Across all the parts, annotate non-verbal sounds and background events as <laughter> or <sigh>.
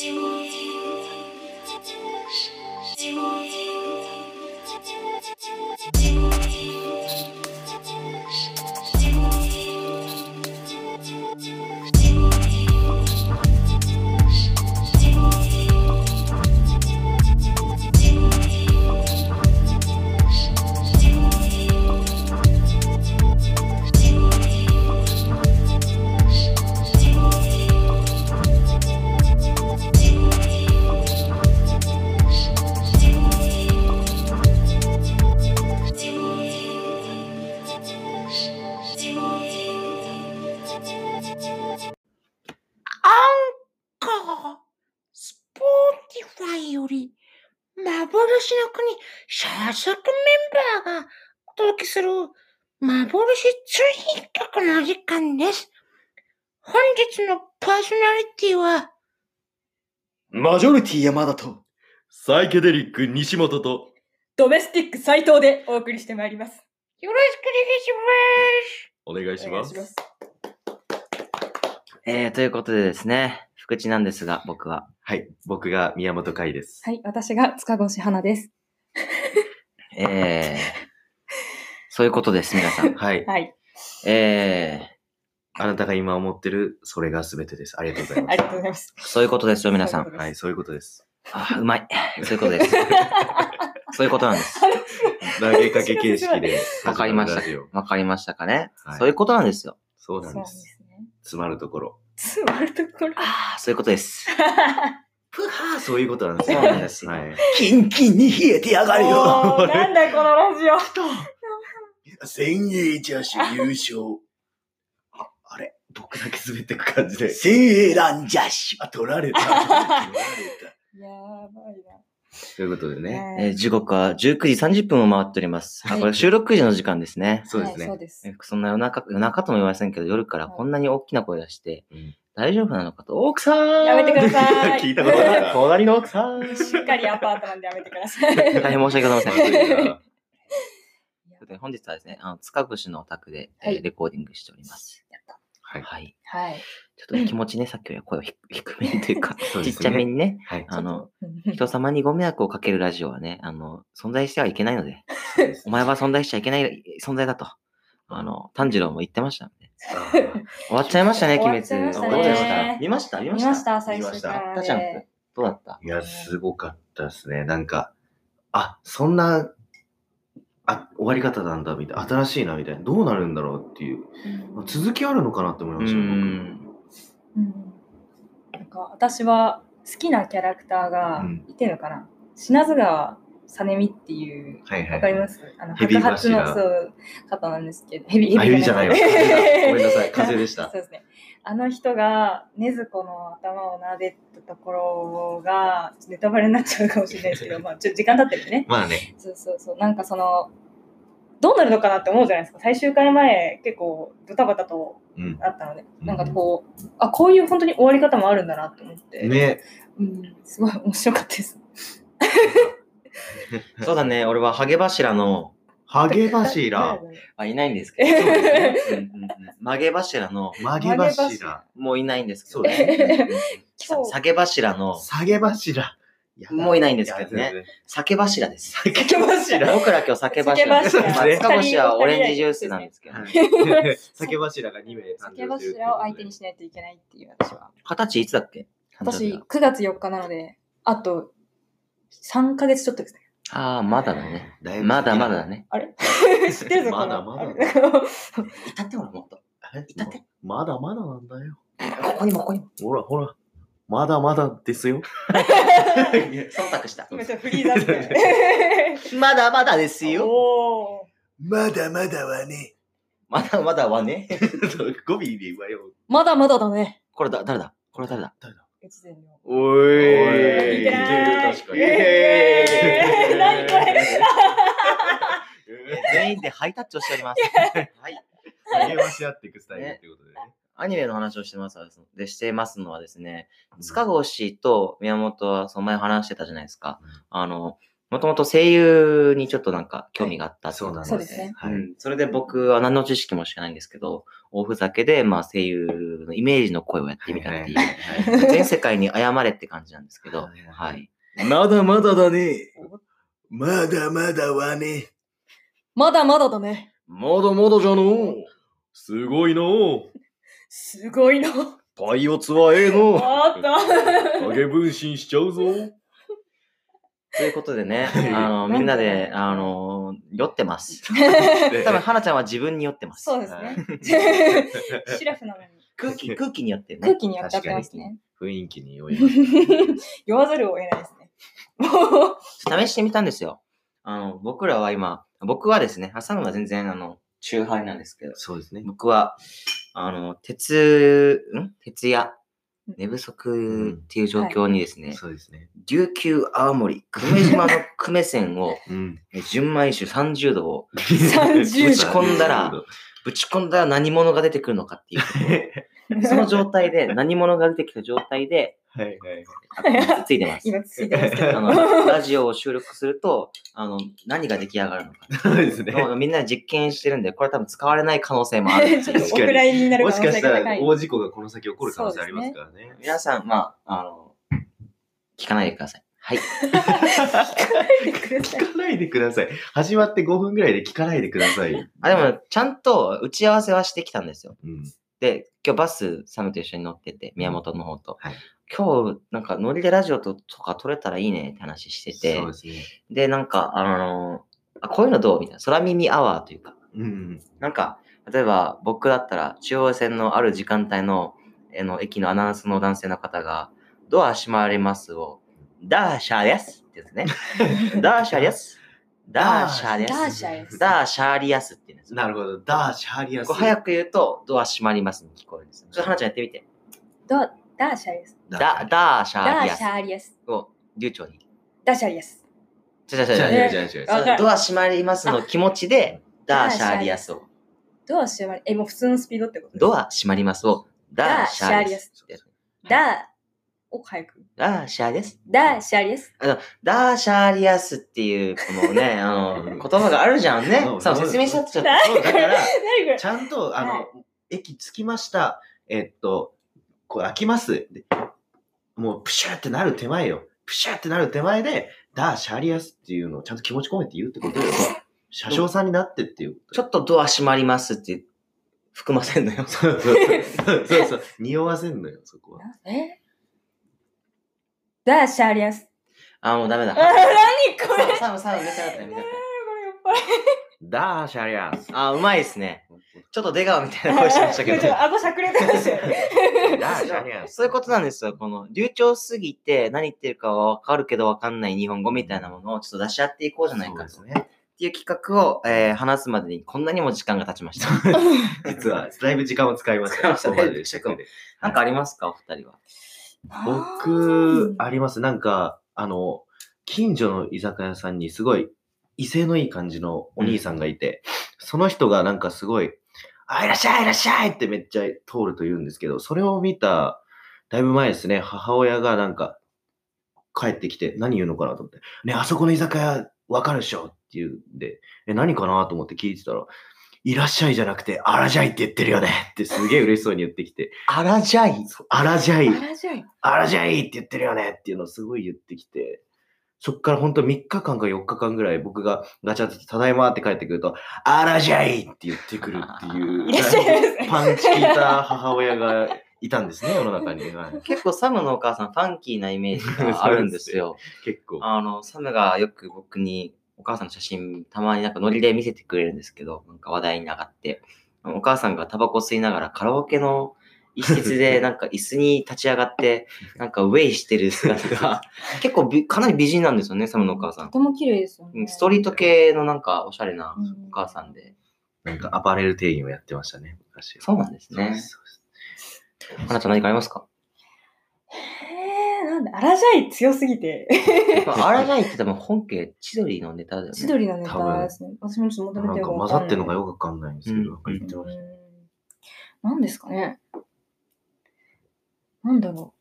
アティ山田と、サイケデリック西本と、ドメスティック斎藤でお送りしてまいります。よろしくお願いしお願ます。いします。えー、ということでですね、福地なんですが、僕は。はい、僕が宮本海です。はい、私が塚越花です。えー、そういうことです、皆さん。<laughs> はい、はい、えあなたが今思ってる、それが全てです。ありがとうございま <laughs> ありがとうございます。ー、そういうことですよ、皆さ。ん。はい、そういうことです。あ、うまい。<laughs> そういうことです。<laughs> そういうことなんです。投げかけ形式で。わかりましたわかりましたかね、はいそういうことなんですよ。そうなんです。すね。詰まるところ。つまるところ。ああ、そういうことです。ぷはーそういうことなんですよ。そうなんですよはい。キンキンに冷えてやがるおーなんだこのラジオ。千栄ジャッシュ優勝。僕だけ滑ってく感じで。千栄ランジャッシュ。あ、取られた。取られやばいな。た。ということでね。えー時刻は19時30分を回っております。あ、はいこれ収録時の時間ですね。そうですねはいそう。ですえ。そんな夜中、夜中とも言いませんけど、夜からこんなに大きな声出して、うん大丈夫なのかと、奥さんやめてください。<laughs> 聞いたことない <laughs> 隣の奥さんしっかりアパートなんでやめてください。大変申し訳ございません。と <laughs> いうはことで本日はですね、あの、塚越のお宅で、えーはいレコーディングしております。い。はい。はい。ちょっと気持ちね、さっきよりは声を低低めにというか、<laughs> そうですねちっちゃめにね、はい。あの、うん人様にご迷惑をかけるラジオはね、あの、存在してはいけないので、そうですお前は存在しちゃいけない存在だと、あの、炭治郎も言ってましたんで。あー終わっちゃいましたね、鬼滅。終わっちゃいました見ました見ました？見ました、最見ました初からたちゃんで。どうだった？いや、すごかったですね。なんか、あ、そんな、あ、終わり方なんだ、みたいな。新しいな、みたいな。どうなるんだろうっていう。うん続きあるのかなって思いうました。うんなんか私は好きなキャラクターがうんいてるのかな、品津川さねみっていう僕。はいはい。わかります？あの白髪の柱そう方なんですけどヘビあヘビじゃないわごめんなさい <laughs> 風邪でしたそうですねあの人が禰豆子の頭を撫でたところがネタバレになっちゃうかもしれないですけど <laughs> まあちょっと時間経ってるんでねまあね。そうそうそうなんかそのどうなるのかなって思うじゃないですか最終回前結構ドタバタとうん。あったので、うんなんかこうあこういう本当に終わり方もあるんだなって思って、ね。うん、すごい面白かったです。<laughs> そうだね、俺はハゲ柱の、ハゲ柱。あ、いないんですけど、うんうんうん曲げ柱の、曲げ柱柱。もういないんですけど、そうですね。今日下げ柱の、下げ柱。もういないんですけどね酒柱です。下げ柱。僕ら今日酒柱。酒柱まあ塚越はオレンジジュースなんですけど、はね。い下げ柱が2名誕酒生してるっていう柱を相手にしないといけないっていう私は。二十歳いつだっけ？私、9月4日なので、あと3ヶ月ちょっとですね。ああ、まだだね。だいぶまだまだだね。あれ？<laughs> 知ってるぞ、まだまだあれ？いたってほら、もっと。え？いたって？まだまだなんだよ。ここにもここにも。ほらほら。まだまだですよ。<laughs> 忖度した。今ちょっとフリーザーって。<laughs> まだまだですよ。おーまだまだはね。まだまだはね。語尾で言わよ。まだまだだね。これだ、誰だ？これ誰だ？越前の。おおいけない確かに。えー何これ <laughs> 全員でハイタッチをしております。<laughs> はい。励まし合っていくスタイルってことでね。アニメの話をしてますでしてますのはですね、塚越と宮本はその前話してたじゃないですか。あの、もともと声優にちょっとなんか興味があったっていそうなんです。そうですねはい。うん、それで僕は何の知識も知らないんですけど、大ふざけで、まあ声優のイメージの声をやってみたっていう、はい全世界に謝れって感じなんですけど、はいはい。まだまだだね。まだまだはね。まだまだだね。まだまだじゃのう。すごいのう。すごいの。パイオツはええのう。あった。影分身しちゃうぞ。ということでね、はいあの、みんなで、あの、酔ってます。<laughs> 多分、花ちゃんは自分に酔ってます。そうですね。<laughs> <laughs> シラフなのに。空気、<laughs> 空気によってるね。空気にやっちゃってますね。雰囲気に酔います。<laughs> 酔わざるを得ないですね。もう試してみたんですよ。あの、僕らは今、僕はですね、ハサムは全然、あの、中杯なんですけど、そうですね。僕は、あの、鉄、ん？鉄や寝不足っていう状況にですね、そうですね。琉球青森、久米島の久米線を、<laughs> 純米酒30度を30ぶち込んだら、ぶち込んだら何者が出てくるのかっていう。<laughs> その状態で、何者が出てきた状態で、はいはい。あついてます。<laughs> 今ついてますけど。あの、ラジオを収録すると、あの、何が出来上がるのか。そうですね。みんなで実験してるんで、これ多分使われない可能性もある確か <laughs> にもしかしたら。大事故がこの先起こる可能性ありますからね。皆さん、まあ、あの、聞かないでください。はい。聞かないでください。始まって5分ぐらいで聞かないでください。あ、でも、ちゃんと打ち合わせはしてきたんですよ。うん。で、今日バス、サムと一緒に乗ってて、宮本の方と。はい今日、なんか、ノリでラジオととか撮れたらいいねって話しててそう、ですね。で、なんか、あのあ、こういうのどうみたいな、空耳アワーというか、うん。なんか、例えば僕だったら、中央線のある時間帯の、あの、駅のアナウンスの男性の方が、ドア閉まりますを、ダーシャーですって言うんですね。ダーシャーです。ダーシャーです。ダーシャーですダーシャーリアスって言うんです。なるほど。ダーシャーリアス。こう早く言うと、ドア閉まりますに聞こえるんです。ちょっと花ちゃんやってみて。ダダーシャリアス。ダダーシャーダーリアスシャリアス。を流暢に。ダーシャリアス。ちゃちゃちゃちゃじゃあじゃあじゃあじゃあわかるドア閉まりますの気持ちで、ダーシャーリアスを。ドアシャリえ、もう普通のスピードってことドア閉まりますを、ダーシャーリアスってやつ。ダーを早く。ダーシャーです。ダーシャリアス。ダーシャーリアスっていう、このね、<laughs> あの、言葉があるじゃんねそ。うさあ、説明しちゃってちょっと。そうだから、<laughs> 何これ？ちゃんと、あの、はい駅着きました。えっと、こう開きます。でもう、プシューってなる手前よ。プシューってなる手前で、ダーシャリアスっていうのをちゃんと気持ち込めて言うってことよ。<laughs> 車掌さんになってっていう。ちょっとドア閉まりますって含ませんのよ。そうそうそうそうそう。匂わせんのよ、そこは。え？ダーシャリアス。あ、もうダメだ。あ、<laughs> 何これ？サム、サム、見せなかった見せなかっこれ酔っダーシャリアス。たあ、うまいですね。<laughs> ちょっと出川みたいな声しましたけどちょ。っと顎しゃくれてましたよね。<laughs> ダーシャリアス。そういうことなんですよ。この流暢すぎて何言ってるかはわかるけどわかんない日本語みたいなものをちょっと出し合っていこうじゃないかと。ね。っていう企画を、えー話すまでにこんなにも時間が経ちました。実は、だいぶ時間を使いました。使いましたなんかありますか？お二人は。僕、あります。なんか、あの、近所の居酒屋さんにすごい威勢のいい感じのお兄さんがいて、その人がなんかすごい、あ、いらっしゃい、いらっしゃいってめっちゃ通ると言うんですけど、それを見た、だいぶ前ですね、母親がなんか、帰ってきて何言うのかなと思って、ね、あそこの居酒屋わかるでしょって言うんで、え、何かなと思って聞いてたら、いらっしゃいじゃなくて、あらじゃいって言ってるよねってすげえ嬉しそうに言ってきて、あらじゃい。あらじゃい。あらじゃい。あらじゃいって言ってるよねっていうのをすごい言ってきて、そっから本当3日間か4日間ぐらい僕がガチャってただいまって帰ってくると、あらじゃいって言ってくるっていう、<laughs> いらっしゃいますねパンチ効いた母親がいたんですね、世の中に。はい結構サムのお母さんファンキーなイメージがあるんですよ。<laughs> 結構。あの、サムがよく僕にお母さんの写真たまになんかノリで見せてくれるんですけど、なんか話題に上がって、お母さんがタバコ吸いながらカラオケの一室で <laughs> なんか椅子に立ち上がって、なんかウェイしてる姿が <laughs> 結構びかなり美人なんですよね、サムのお母さん。とても綺麗ですよね。うんストリート系のなんかおしゃれなうんお母さんで。なんかアパレル店員をやってましたね、昔。そうなんですね。そうです花ちゃん何かありますか？なんだ、あらじゃい強すぎて。あらないって多分本家千鳥のネタだよね。千鳥のネタですね。私もちょっと求めてなんかよくわかんない。混ざってるのがよくわかんないんですけど、うん言ってました。うん何ですかねなんだろ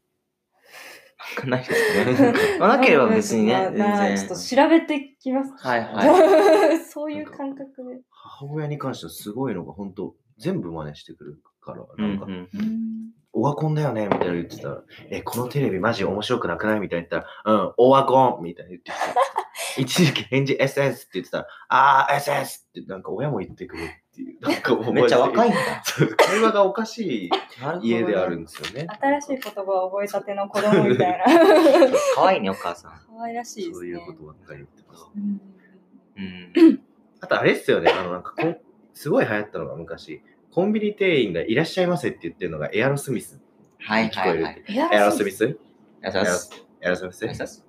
ないですね。<laughs> まあなければ別にね、<laughs> ちょっと調べてきます。はいはい <laughs> そういう感覚で。母親に関してはすごいのが本当全部真似してくるから、なんか、うんうんうんオワコンだよねみたいなの言ってたら、え、このテレビマジ面白くなくない？みたいな言ったら、うん、オワコンみたいな言ってきて、<laughs> 一時期返事 SS って言ってたら、あー SS ってなんか親も言ってくるっていう。<laughs> なんかめっちゃ若いんマだ。会話がおかしい家であるんですよね。<laughs> 新しい言葉を覚えたての子供みたいな。可愛いね、お母さん。可愛らしいですね。そういうことばっかり言ってます。うんうん。あとあれっすよね、あのなんかこん、すごい流行ったのが昔、コンビニ店員がいらっしゃいませって言ってるのがエアロスミス。はい聞こえるはいはい。エアエアロスミス。エアロスミス？ありがとうございます。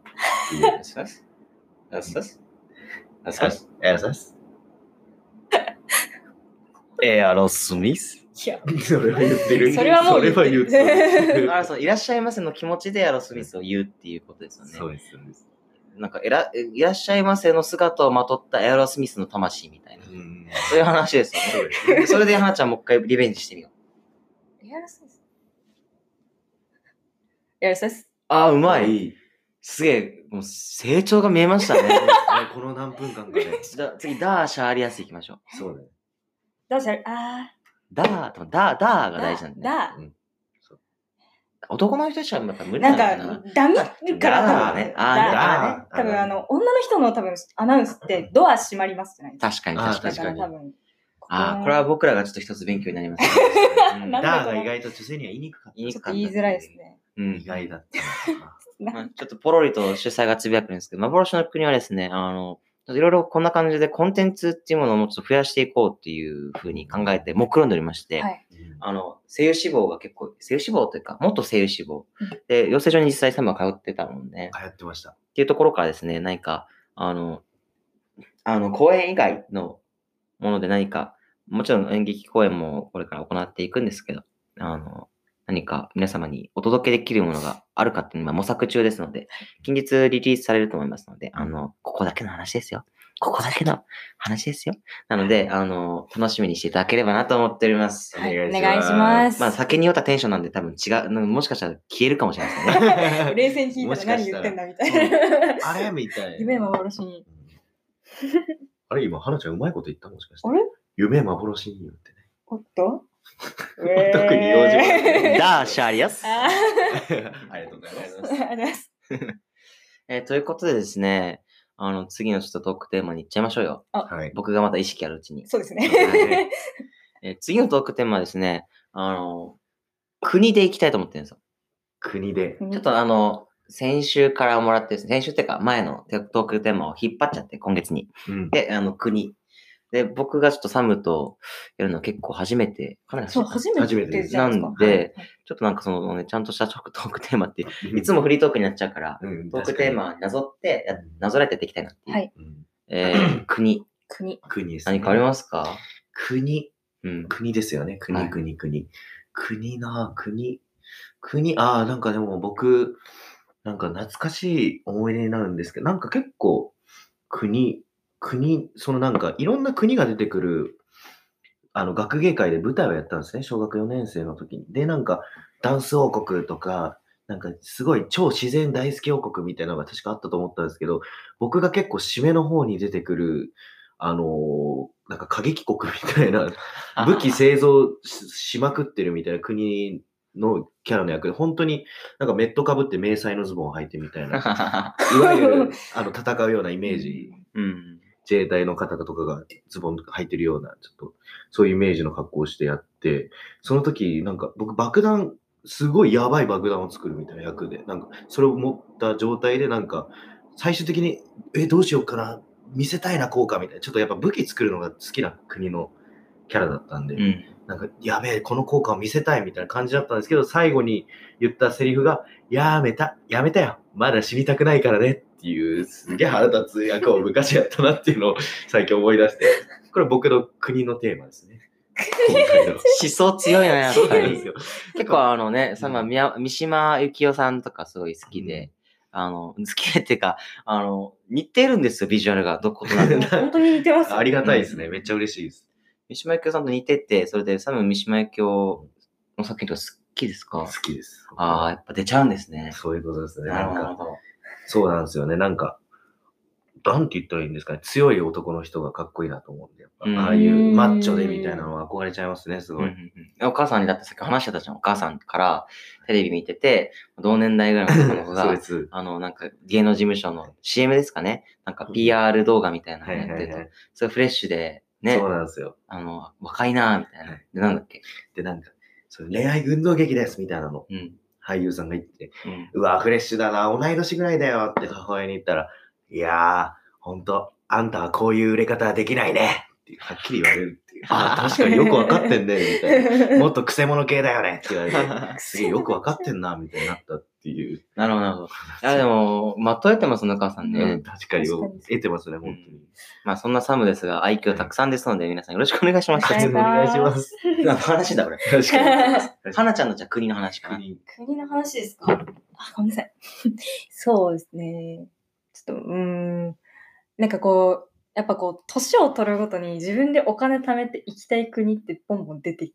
ありがとうございます。ありがとうございます。ありがとうございます。エアロスミス？エアロスミス？いや、それは言ってる。それはもう言ってるそれは言ってる <laughs> あそういらっしゃいませの気持ちでエアロスミスを言うっていうことですよね。そうです、そうです。なんかえら、えいらっしゃいませの姿をまとったエアロスミスの魂みたいな。うんそういう話ですよね。それで花ちゃんもう一回リベンジしてみよう。エアロスです。エアロスです。あー、うまい。すげえ、もう成長が見えましたね。この何分間かで。じゃあ次、ダーシャーリアスいきましょう。そうね。どうしたら、あダーと、ダー、ダーー、が大事なんで、ね。だ、男の人たちはやっぱ無理ななんのかな。か、ダミからダ多分、ーねあーだダー多分あの、女の人の多分アナウンスってドア閉まりますじゃないですか。確かに確かに。だから多分。ああ、これは僕らがちょっと一つ勉強になりますね。<laughs> ダーが意外と女性には言いにくかった。言いづらいですね。うん意外だったな。<laughs> まあちょっとポロリと主催がつぶやくんですけど、幻の国はですね、あの、いろいろこんな感じでコンテンツっていうものをもうちょっと増やしていこうっていうふうに考えて、目論んでおりまして、はい。あの、声優志望が結構、声優志望というか、元声優志望うん。で、養成所に実際サムが通ってたので、流行ってました。っていうところからですね、何か、あの、あの、公演以外のもので何か、もちろん演劇公演もこれから行っていくんですけど、あの、何か皆様にお届けできるものがあるかっていうのは模索中ですので、近日リリースされると思いますので、あの、ここだけの話ですよ。ここだけの話ですよ。なので、あの、楽しみにしていただければなと思っております。はい、おお願いします願いします。まあ、酒に酔ったテンションなんで多分違う、<laughs> もしかしたら消えるかもしれないですね。<laughs> 冷静に聞いたら何言ってんだみたいな。あれみたいな。夢幻に。<laughs> あれ今、花ちゃんうまいこと言ったもしかして。あれ？夢幻に言ってね。おっと？<laughs> 特に用事ダーシャーリアス。あ <laughs> ありがとうございーます。ありがとうございます。<laughs> えーということでですね、あの、次のちょっとトークテーマに行っちゃいましょうよ。はい。僕がまた意識あるうちに。そうですね。はいえー次のトークテーマはですね、あの、国で行きたいと思ってるんですよ。国で。ちょっとあの、先週からもらって先週っていうか前のトークテーマを引っ張っちゃって、今月に。うん。で、あの、国。で、僕がちょっとサムとやるの結構初めて、かなりそう、初めて初めてですなんではいちょっとなんかそのね、ちゃんとしたトークテーマって、いつもフリートークになっちゃうから、うん、トークテーマになぞって、やなぞらえてやっていきたいなっていう。はいうんえー <clears throat> 国。国。国です、ね。何かありますか？国。うん。国ですよね。は国、い国、国。国なぁ、国。国、ああ、なんかでも僕、なんか懐かしい思い出になるんですけど、なんか結構、国、国、そのなんかいろんな国が出てくる、あの、学芸会で舞台をやったんですね。小学4年生の時に。で、なんか、ダンス王国とか、なんかすごい超自然大好き王国みたいなのが確かあったと思ったんですけど、僕が結構締めの方に出てくる、あのーなんか過激国みたいな、武器製造ししまくってるみたいな国のキャラの役で、本当になんかメットかぶって迷彩のズボンを履いてみたいな、いわゆる <laughs> あの戦うようなイメージ、うん。自衛隊の方とかがズボンとか履いてるような、ちょっとそういうイメージの格好をしてやって、その時なんか僕爆弾、すごいやばい爆弾を作るみたいな役で、なんかそれを持った状態でなんか最終的に、え、どうしようかな、見せたいな効果みたいな、ちょっとやっぱ武器作るのが好きな国のキャラだったんで、うん。なんか、やべえ、この効果を見せたいみたいな感じだったんですけど、最後に言ったセリフが、やめた、やめたよ、まだ死にたくないからねっていう、すげえ腹立つ役を昔やったなっていうのを最近思い出して、これ僕の国のテーマですね。今回の。<laughs> 思想強いな、やっぱり。結構あのね、うんさま、宮三島由紀夫さんとかすごい好きで、あの、好きでっていうか、あの、似てるんですよ、ビジュアルが、どことなく。<laughs> 本当に似てます。ありがたいですね。めっちゃ嬉しいです。三島由紀夫さんと似てて、それでサム三島由紀夫の作品とかすっきですか？好きです。ああ、やっぱ出ちゃうんですね。そういうことですね。なるほど。そうなんですよね。なんか、なんて言ったらいいんですかね。強い男の人がかっこいいなと思うんで、やっぱ、うんああいうマッチョでみたいなのは憧れちゃいますね、すごい。うんうんうんお母さんにだってさっき話してたじゃん。お母さんからテレビ見てて、同年代ぐらいの男の子 <laughs> そが。あの、なんか芸能事務所の CM ですかね。なんか PR 動画みたいなのはいやってるとはいはい。。それフレッシュで、ねそう、なんですよ。あの、若いなーみたいなはい。で、なんだっけ？で、なんか、そう恋愛群像劇ですみたいなの、うん。俳優さんが言って、うん。うわ、フレッシュだな、同い年ぐらいだよって母親に言ったら、いやー、ほんと、あんたはこういう売れ方はできないねってはっきり言われるっていう。あー確かによくわかってんね、みたいな。<laughs> もっとクセモノ系だよねって言われて、<laughs> すげえよくわかってんな、みたいになったっていう。なるほど、なるほど。いや、でも、まとえてますね、お母さんね。うん、確かに確かに得てますね、本当に。まあ、そんなサムですが、愛嬌たくさんですので、皆さんよろしくお願いします。はいお願いします。何の話だ、これ。<laughs> 確かに。花ちゃんのじゃあ国の話かな。国国の話ですか？あ、ごめんなさい。そうですね。ちょっと、うーん。なんかこう、やっぱこう、年を取るごとに自分でお金貯めて行きたい国ってボンボン出て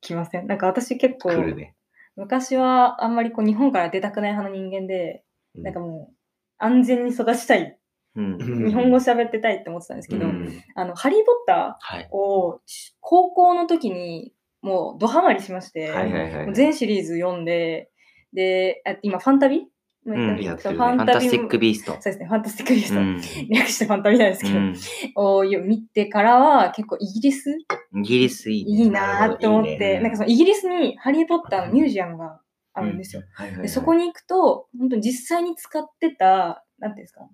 きません？なんか私結構、ね。昔はあんまりこう日本から出たくない派の人間で、うなんかもう安全に育ちたい、うん。うん日本語喋ってたいって思ってたんですけど、うんあの、ハリー・ポッタはい。ーを高校の時にもうドハマりしまして、はい。全シリーズ読んで、で、あ今、ファンタビ？ファンタスティックビースト。そう。ですね、ファンタスティックビースト。うん。略してファンタビなんですけど、うん。を見てからは結構イギリスイギリスいいね。いいなーって思って、いいね。なんかそのイギリスにハリー・ポッターのミュージアムがあるんですよ。はいはいはい。でそこに行くと、本当に実際に使ってた、なんていうんですか、ん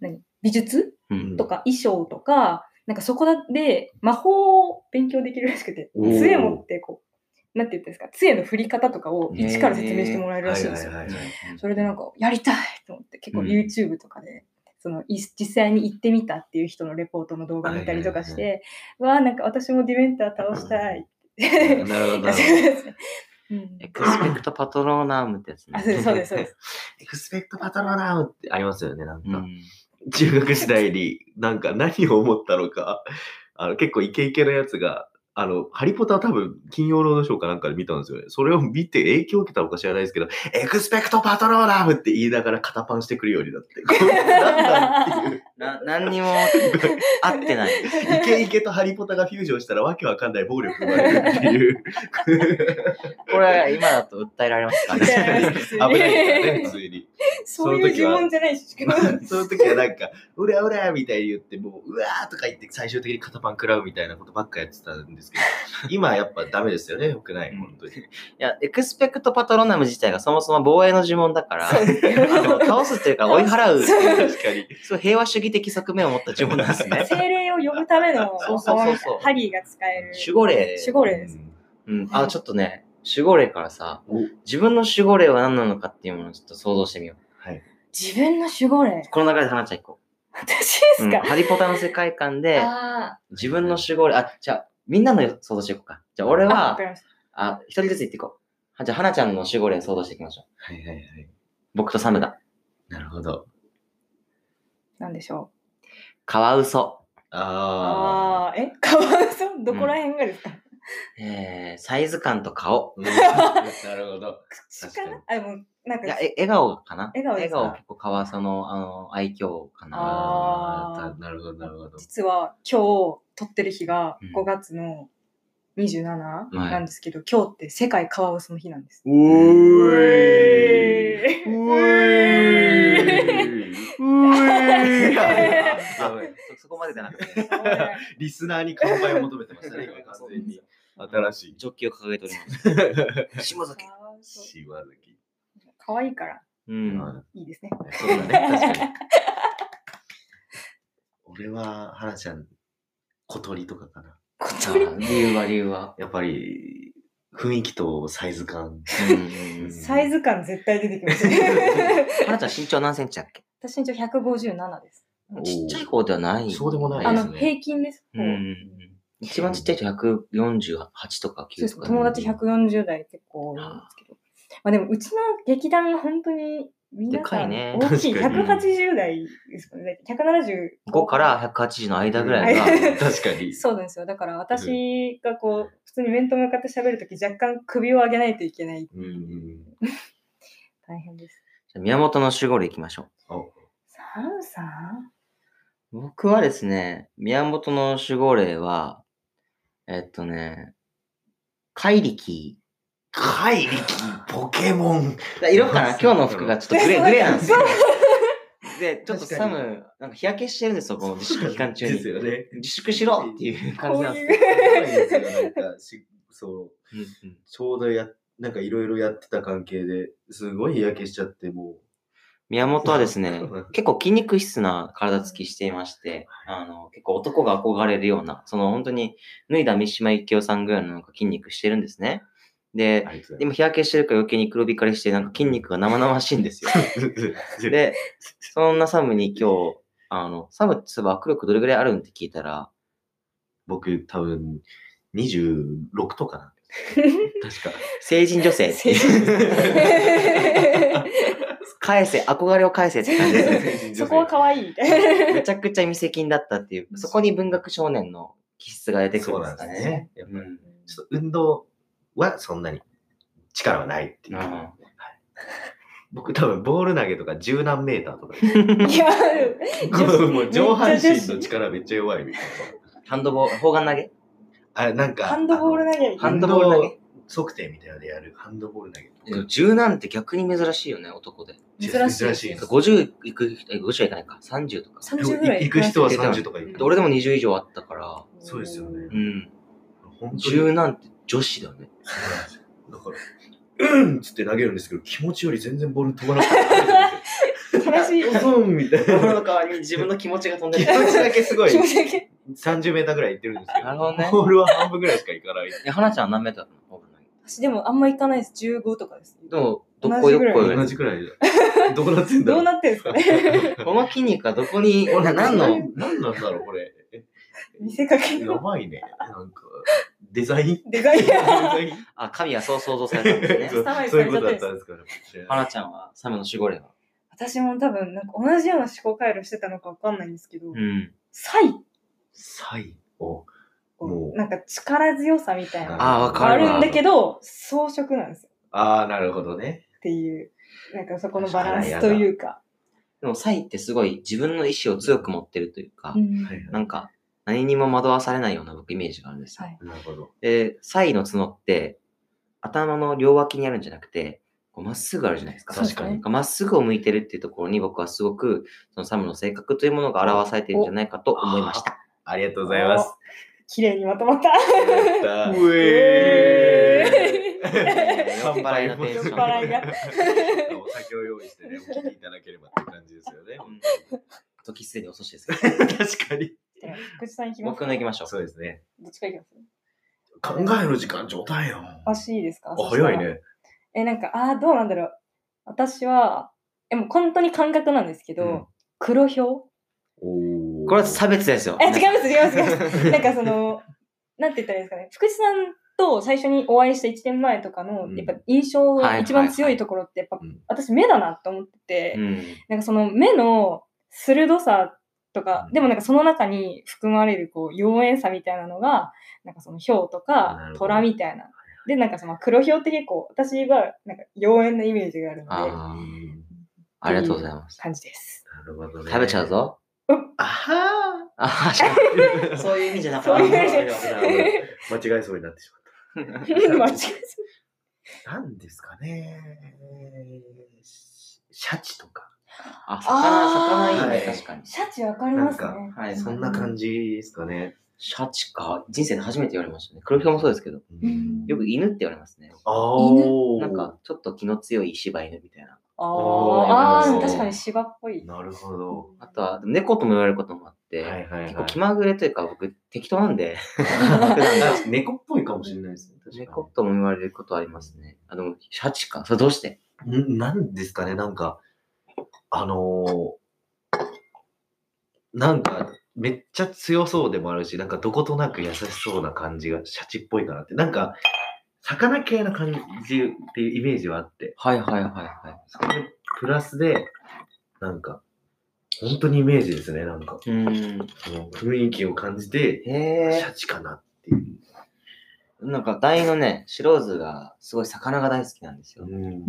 何？美術？うん。とか衣装とか、なんかそこで魔法を勉強できるらしくて、杖持ってこう、なんて言ってんですか、杖の振り方とかを一から説明してもらえるらしいんですよ。それでなんか、やりたいと思って、結構うん YouTube とかで、そのい実際に行ってみたっていう人のレポートの動画見たりとかして、わあ、なんか私もディメンター倒したいって。なるほど、<laughs> エクスペクトパトローナームってやつね。あそうです、そうです、そうです。<laughs> エクスペクトパトローナムってありますよね、なんか。うん。中学時代になんか何を思ったのか、あの結構イケイケのやつが、あの、ハリポタは多分金曜ロードショーかなんかで見たんですよね。それを見て影響を受けたのか知らないですけど、エクスペクトパトローナムって言いながら肩パンしてくるようになって、<laughs> なんだっていう。な、何にも合ってない。<laughs> イケイケとハリポタがフュージョンしたらわけわかんない暴力生まれるっていう。<laughs> これは今だと訴えられますかね。危ないからね、普通に。<laughs> そういう呪文じゃないし、その <laughs> 時はなんか、うらうらみたいに言って、もう、うわーとか言って最終的に肩パン食らうみたいなことばっかやってたんですけど、<laughs> 今はやっぱダメですよね、よくない、本当に。いや、エクスペクトパトローナム自体がそもそも防衛の呪文だから、倒すっていうか追い払うっていう、確かに。そう平和主義的側面を持った呪文なんですね。精霊を呼ぶためのそうそうそうそうハリーが使える。守護霊。守護霊です。うん。あ、ちょっとね、守護霊からさ、お自分の守護霊は何なのかっていうものをちょっと想像してみよはい。自分の守護霊？う。この流れで話しちゃいこ私でう。すか、うんハリポタの世界観で、あ自分の守護霊、あ、じゃあ、みんなの想像していこうか。じゃあ、俺はか、りました。あ、一人ずつ言っていこう。はじゃあ、花ちゃんの守護霊想像していきましょう。はいはいはい。僕とサムだ。なるほど。なんでしょカワウソ。う。ああー、えカワウソ？どこら辺がですか、<laughs> えー、サイズ感と顔。ー。<laughs> なるほど。口確かなあ、でも、なんかいや、、え笑顔かな？笑顔笑顔結構カワウソの、あの、愛嬌かな。ああーなるほど、なるほど。実は今日撮ってる日がうん5月の27はいなんですけど、今日って世界カワウソの日なんです。おーえうえーいそそこまでじゃなくて、リスナーに乾杯を求めてましたね、今完全に。新しい。ジョッキを掲げております。<laughs> 島崎。島崎。可愛いからうん。あいいですね。そうだね、確かに。俺は、花ちゃん、小鳥とかかな。小あ鳥理由は理由は。やっぱり、雰囲気とサイズ感。うんサイズ感絶対出てきますね。<laughs> 花ちゃん身長何センチだっけ？私身長157です。ちっちゃい方ではない。そうでもないあの、ですね平均です。うんうん。一番ちっちゃい人148とか9そうですとか。友達140代結構多いんですけど。まあでも、うちの劇団が本当に皆さんでかいね大きい。確かに180代ですかね。170。5から180の間ぐらいが、はい確かに。そうなんですよ。だから私がこう、普通に面と向かって喋るとき若干首を上げないといけない。うんうん。大変です。じゃあ宮本の守護霊いきましょう。おサムさん？僕はですね、宮本の守護霊は、えっとね、怪力。怪力、ポケモン。色かな今日の服がちょっとグレー、グレーなんですよ。<laughs> で、ちょっとサム、なんか日焼けしてるんですよ、この自粛期間中ですに。よね。自粛しろっていう感じなんですよ。なんかし、そう、うんうんちょうどや、なんかいろいろやってた関係で、すごい日焼けしちゃって、も宮本はですねうん、結構筋肉質な体つきしていまして、あの、結構男が憧れるような、その本当に脱いだ三島由紀夫さんぐらいのなんか筋肉してるんですね。う、で今日焼けしてるから余計に黒光りして、なんか筋肉が生々しいんですよ。<laughs> で、そんなサムに今日、あの、サムってそういえば握力どれぐらいあるんって聞いたら、僕、多分、26とかなんです。<laughs> 確か。成人女性 <laughs> って返せ、憧れを返せって感じですね。<laughs> そこは可愛い。めちゃくちゃ未成金だったっていう、そこに文学少年の気質が出てくるんですかね。そうなんですね。やっぱりうんちょっと運動はそんなに力はないっていう。うん僕多分ボール投げとか十何メーターとか。いや、もう上半身の力めっちゃ弱いみたいな。ハンドボール、砲丸投げあれなんか、ハンドボール投げみたハンいな。ドボール投げ測定みたいなのでやるハンドボール投げ。でも柔軟って逆に珍しいよね、男で。珍しい珍しいです。50いく、え50はいかないか、30とか。30ぐらい。行く人は30とか行く。で俺でも20以上あったから、そうですよねうん。本当に柔軟って女子だよね。だから、うんっつって投げるんですけど、気持ちより全然ボール飛ばなかった。悲しい。遅んみたいボールな。の代わりに自分の気持ちが飛んで気る。持ちだけすごい <laughs> 気持ちだけ。30メーターぐらい行ってるんですけど、なるほどねボールは半分ぐらいしか行かない。え、花ちゃんは何メートルなの？私でもあんま行かないです。15とかです。でも、どっこいどっこいぐらい。同じくらいだ。<laughs> どうなってんだろどうなってんですかね。この筋肉はどこに、俺な何の、<laughs> 何なんだろう、これ。見せかけやのばいね。なんか、デザイン？デザイン。デザイン？あ、神はそう想像されたんですねそ。うそういうことだったんですから。花ちゃんはサムの守護霊は。私も多分、なんか同じような思考回路してたのかわかんないんですけど、うん。サイサイ？を、もうなんか力強さみたいなのあーわがかるわあるんだけど、装飾なんですよ。ああ、なるほどね。っていう、なんかそこのバランスというか。でも、サイってすごい自分の意志を強く持ってるというかう、んはいなんか、何にも惑わされないような僕イメージがあるんですよ。はいなるほど。で、サイの角って、頭の両脇にあるんじゃなくて、こうまっすぐあるじゃないですか。確かに。まっすぐを向いてるっていうところに僕はすごく、そのサムの性格というものが表されているんじゃないかと思いました。ありがとうございます。綺麗にまとまった。やったうえー酔っ払いのテンションお酒を用意してね、お聞きいただければって感じですよね。うん時すでに遅しですけど。確かに。福士さん行きます僕の行きましょう。そうですね。どっちか行きます？考える時間ちょうだいよ。足いいですか？あ、早い。ね。え、なんか、ああ、どうなんだろう。私は、え、もう本当に感覚なんですけど、うん黒ひょうおーこれは差別ですよ。え、違います、違います、違います。<laughs> なんかその、なんて言ったらいいですかね。福士さんと最初にお会いした1年前とかの、うんやっぱ印象が一番強いところって、やっぱうん私目だなって思ってて、うん。なんかその目の鋭さとかう、んでもなんかその中に含まれるこう妖艶さみたいなのが、なんかそのヒョウとなか虎みたいな。で、なんかその黒ヒョウって結構私はなんか妖艶なイメージがあるので、ありがとうございます。感じです。なるほどね。食べちゃう。ぞ。あはあはしー <laughs> そういう意味じゃなかそういう意味った。間違えそうになってしまっ <laughs> 間違えた。なんですかね。シャチとか。あ、魚、魚いいね、はい確かに。シャチわかりますね。なんはい。そんな感じですかね。シャチか。人生で初めて言われましたね。黒ひもそうですけど。うんよく犬って言われますね。あ犬？ーなんか、ちょっと気の強い柴犬みたいな。ああ確かに芝っぽい。なるほど。あとは、猫とも言われることもあって、はいはいはい結構気まぐれというか、僕、適当なんで、猫っぽいかもしれないですね。猫とも言われることありますね。あ、でも、シャチか。それどうして？んなんですかね、なんか、あのーなんか、めっちゃ強そうでもあるし、なんかどことなく優しそうな感じがシャチっぽいかなって。なんか、魚系な感じっていうイメージはあって、はいはいはいはい。それプラスで、なんか、本当にイメージですね、なんか。うん。その雰囲気を感じて、へシャチかなっていう。え。なんか、大のね、白ズがすごい魚が大好きなんですよ。うん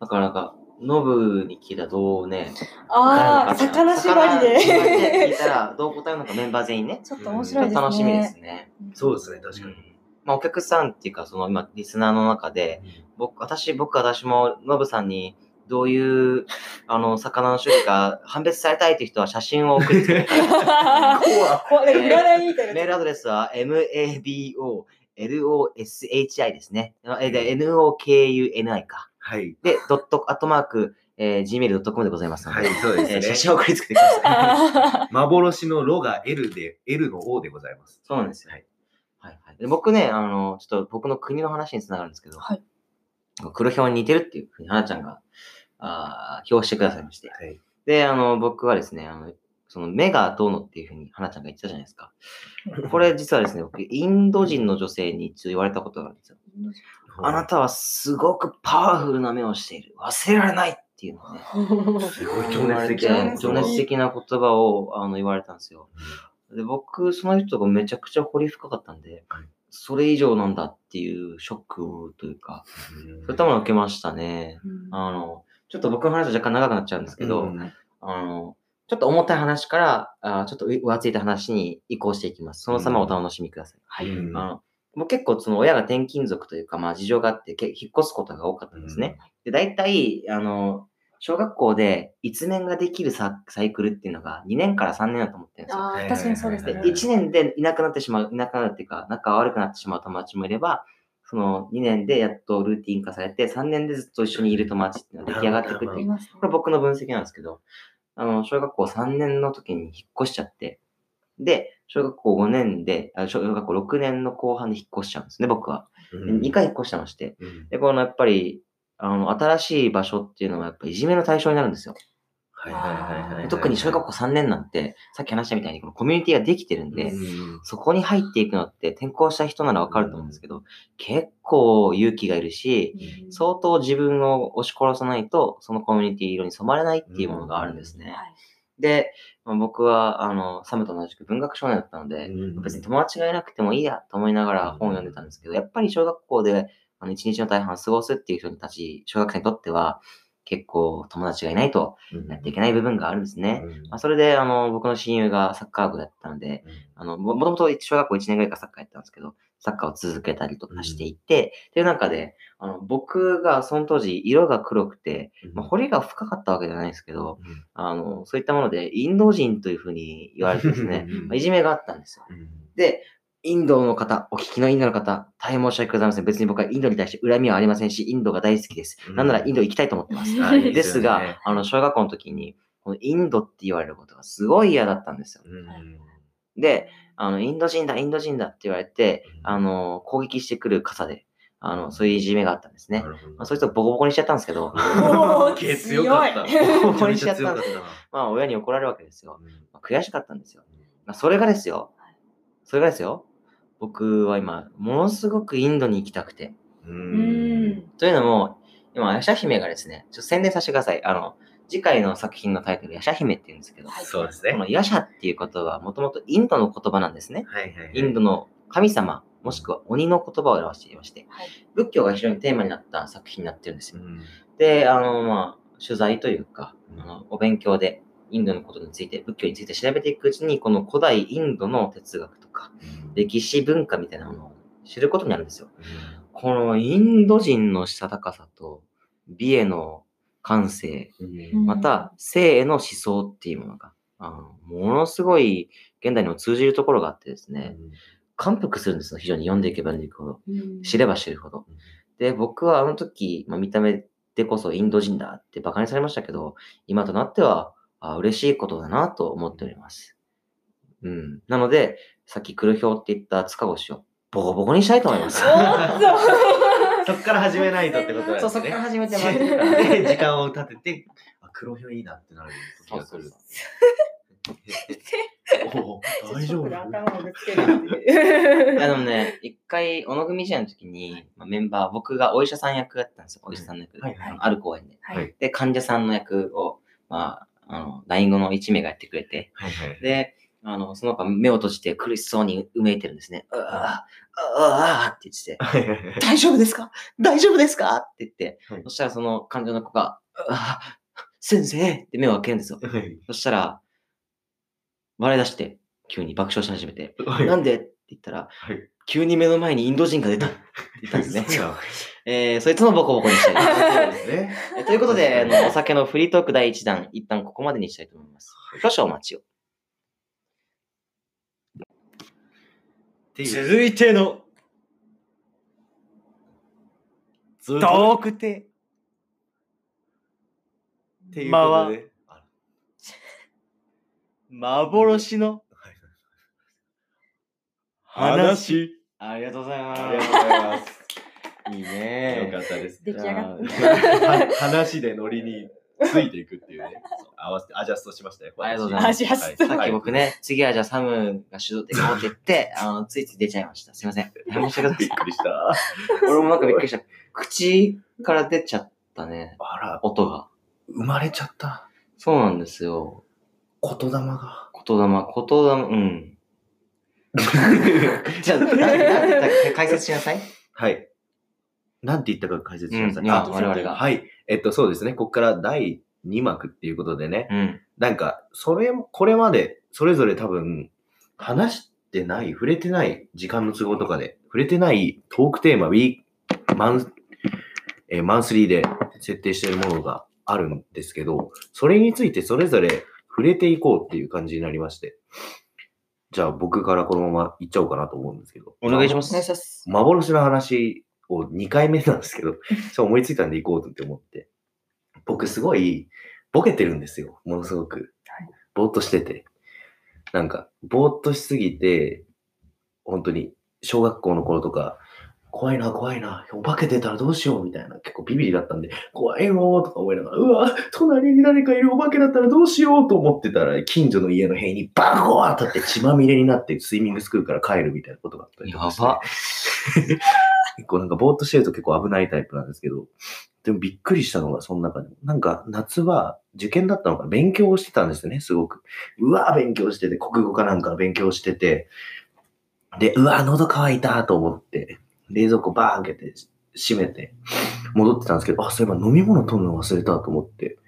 だからなんか、ノブに聞いたらどうね、ああ、魚縛り魚縛りで聞いで。たらどう答えるのかメンバー全員ね。ちょっと面白いですね。楽しみですね。そうですね、確かに。まあ、お客さんっていうか、その今、リスナーの中で、僕、私、僕、私も、ノブさんに、どういう、あの、魚の種類か判別されたいという人は写真を送 <laughs> ってくれたらこれ、占いみたいな。メールアドレスは mabo,loshi ですね。えで、nokuni か。はい。で、ドット、アットマーク、えー、gmail.com でございますので、はい、そうえーですね。写真を送りつけてください。あ <laughs> <laughs> 幻のロが L で、L の O でございます。そうなんですよ。はい。はいはい、で僕ね、あの、ちょっと僕の国の話につながるんですけど、はい黒ひょうに似てるっていうふうに、花ちゃんが、あー表してくださいまして。はい。で、あの、僕はですね、あの、その目がどうのっていうふうに花ちゃんが言ってたじゃないですか。これ実はですね、僕、インド人の女性に一度言われたことがあるんですよ。あなたはすごくパワフルな目をしている。忘れられないっていうのをね。<laughs> すごい情熱的な情熱的な言葉をあの言われたんですよ。で、僕、その人がめちゃくちゃ掘り深かったんで、はいそれ以上なんだっていうショックというか、そういったものを受けましたね。あの、ちょっと僕の話は若干長くなっちゃうんですけど、うんあの、ちょっと重たい話から、あちょっと浮ついた話に移行していきます。その様をお楽しみください。はい。うんあの僕結構その親が転勤族というか、まあ事情があってけ引っ越すことが多かったんですね。で、大体、あの、小学校で一面ができるササイクルっていうのが2年から3年だと思ってるんですよ。あー確かにそうですでね。1年でいなくなってしまう、いなくなるっていうか、仲悪くなってしまう友達もいれば、その2年でやっとルーティン化されて、3年でずっと一緒にいる友達っていうのが出来上がってくっていう。ありますねこれ僕の分析なんですけど、あの、小学校3年の時に引っ越しちゃって、で、小学校5年で、あ小学校6年の後半で引っ越しちゃうんですね、僕は。で2回引っ越してまして。うんで、このやっぱり、あの、新しい場所っていうのはやっぱいじめの対象になるんですよ。はいはいはいはいはい。特に小学校3年なんて、さっき話したみたいにこのコミュニティができてるんで、うんそこに入っていくのって転校した人ならわかると思うんですけど、結構勇気がいるし、相当自分を押し殺さないと、そのコミュニティ色に染まれないっていうものがあるんですね。はいで、まあ僕は、あの、サムと同じく文学少年だったので、うん別に友達がいなくてもいいやと思いながら本を読んでたんですけど、やっぱり小学校であの一日の大半を過ごすっていう人たち、小学生にとっては、結構友達がいないとやっていけない部分があるんですね。まあ、それで、あの、僕の親友がサッカー部だったので、あの、ももともと小学校1年ぐらいからサッカーやってたんですけど、サッカーを続けたりとかしていて、っていう中で、あの、僕がその当時色が黒くて、まあ、彫りが深かったわけじゃないんですけど、あの、そういったもので、インド人というふうに言われてですね、まあいじめがあったんですよ。で、インドの方、お聞きのインドの方、大変申し訳ございません。別に僕はインドに対して恨みはありませんし、インドが大好きです。うんなんならインド行きたいと思ってます。でですが、あの、小学校の時に、このインドって言われることがすごい嫌だったんですよ。で、あの、インド人だ、インド人だって言われて、あの、攻撃してくる傘で、あの、そういういじめがあったんですね。まあ、そいつをボコボコにしちゃったんですけど、<laughs> おーけ強かった。<laughs> 強いめちゃめちゃったまあ、親に怒られるわけですよ。な。まあ悔しかったんですよ。まあ、それがですよ。それがですよ。僕は今、ものすごくインドに行きたくて。う。うんん。というのも、今、ヤシャ姫がですね、ちょっと宣伝させてください。あの、次回の作品のタイトル、ヤシャ姫って言うんですけど、はいそうですね。このヤシャっていう言葉はもともとインドの言葉なんですね。はいはいはい。インドの神様、もしくは鬼の言葉を表していまして、はい仏教が非常にテーマになった作品になってるんですよ。うんで、あの、まあ、取材というか、うんあのお勉強で、インドのことについて、仏教について調べていくうちに、この古代インドの哲学とか、歴史文化みたいなものを知ることになるんですよ。このインド人のしたたかさと、美への感性、うんまた、性への思想っていうものが、あのものすごい現代にも通じるところがあってですね、感服するんですよ。非常に読んでいけば読んでいくほど。知れば知るほど。で、僕はあの時、まあ、見た目でこそインド人だって馬鹿にされましたけど、今となっては、あ嬉しいことだなと思っております。うん。なので、さっき黒ひょうって言った塚越をボコボコにしたいと思います。<laughs> そっから始めないとってことなんですね。そうそっから始めてますで、時間を立てて、あ、黒ひょいいなってなる時が来る。お大丈夫。あのね、一回、小野組時代の時に、まあ、メンバー、僕がお医者さん役やったんですよ。お医者さんの役で。はいはいあのある公演で。はい。で、患者さんの役を、まあ、あの、LINE 後の1名がやってくれて、はいはい。で、あの、その子が目を閉じて苦しそうにうめいてるんですね。うわあ、うわあって言って <laughs> 大丈夫ですか？大丈夫ですか？って言って、はい。そしたらその患者の子が、うわあ、先生って目を開けるんですよ。はい。そしたら、笑い出して、急に爆笑し始めて、はい。なんで？って言ったら、はい。急に目の前にインド人が出た。<laughs> って言ったんですね。えー、そいつもボコボコにしたい。そうですということで、あの、お酒のフリートーク第1弾、一旦ここまでにしたいと思います。少々お待ちを。っていう。続いての。ずっとトークテっていうことで。あ幻の。はい話。ありがとうございます。ありがとうございます。いいよねかったです。出来上がっは話でノリについていくっていうね。<laughs> 合わせてアジャストしましたよ。ありがとうございますアジャストはいさっき僕ね、次はじゃあサムが主導で行こうって言って、<laughs> あの、ついつい出ちゃいました。すいません。申し訳ないびっくりした。俺もなんかびっくりした。口から出ちゃったね。あら、音が。生まれちゃった。そうなんですよ。言霊が。言霊、言霊、うん。<laughs> じゃあ、解説しなさい。はい。なんて言ったか解説しなさい。うんあ我々がはい。えっと、そうですね。ここから第2幕っていうことでね。うん。なんか、それ、これまで、それぞれ多分、話してない、触れてない、時間の都合とかで、触れてないトークテーマ、ウィーマン、えーマンスリーで設定しているものがあるんですけど、それについてそれぞれ触れていこうっていう感じになりまして。じゃあ僕からこのまま行っちゃおうかなと思うんですけど。お願いしまお願いしす。ます。幻の話を2回目なんですけど、そう思いついたんで行こうって思って。僕すごいボケてるんですよ。ものすごくはい。ぼーっとしてて。なんか、ぼーっとしすぎて、本当に小学校の頃とか、怖いな、怖いな、お化け出たらどうしようみたいな、結構ビビりだったんで、怖いよーとか思いながら、うわ、隣に誰かいるお化けだったらどうしようと思ってたら、近所の家の塀にバコーン当たって血まみれになってスイミングスクールから帰るみたいなことがあったりとかしてやば。結構なんかぼーっとしてると結構危ないタイプなんですけど、でもびっくりしたのがその中でも、なんか夏は受験だったのか勉強をしてたんですよね、すごく。うわー勉強してて、国語かなんか勉強してて、で、うわー喉乾いたと思って、冷蔵庫バーン開けて、閉めて、戻ってたんですけど、あ、そういえば飲み物取るの忘れたと思って、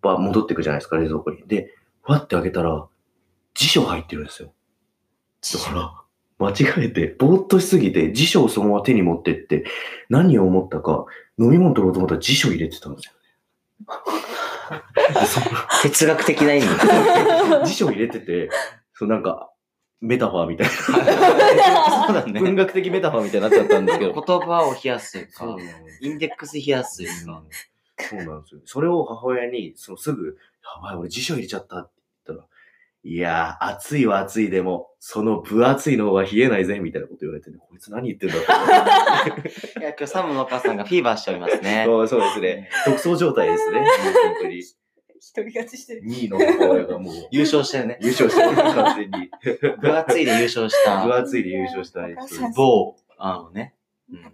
ば戻ってくじゃないですか、冷蔵庫に。で、わって開けたら、辞書入ってるんですよ。だから、間違えて、ぼーっとしすぎて、辞書をそのまま手に持ってって、何を思ったか、飲み物取ろうと思ったら辞書入れてたんですよね。そ哲学的な意味。<laughs> 辞書入れてて、そうなんか、メタファーみたい <laughs> そうだな、文学的メタファーみたいになっちゃったんですけど。言葉を冷やすうかインデックス冷やす。そうなんですよ。それを母親に、そのすぐ、やばい、俺辞書入れちゃったっていやー、暑いは暑いでも、その分厚いのは冷えないぜ、みたいなこと言われてね、こいつ何言ってんだって <laughs> いや、今日サムのお母さんがフィーバーしておりますね。そうそうですね。独走状態ですね。本当に。一人勝ちしてる。2位の母親がもう優勝してるね。優勝してる、完全に。分厚いで優勝した。分厚いで優勝した某、あのね。うん。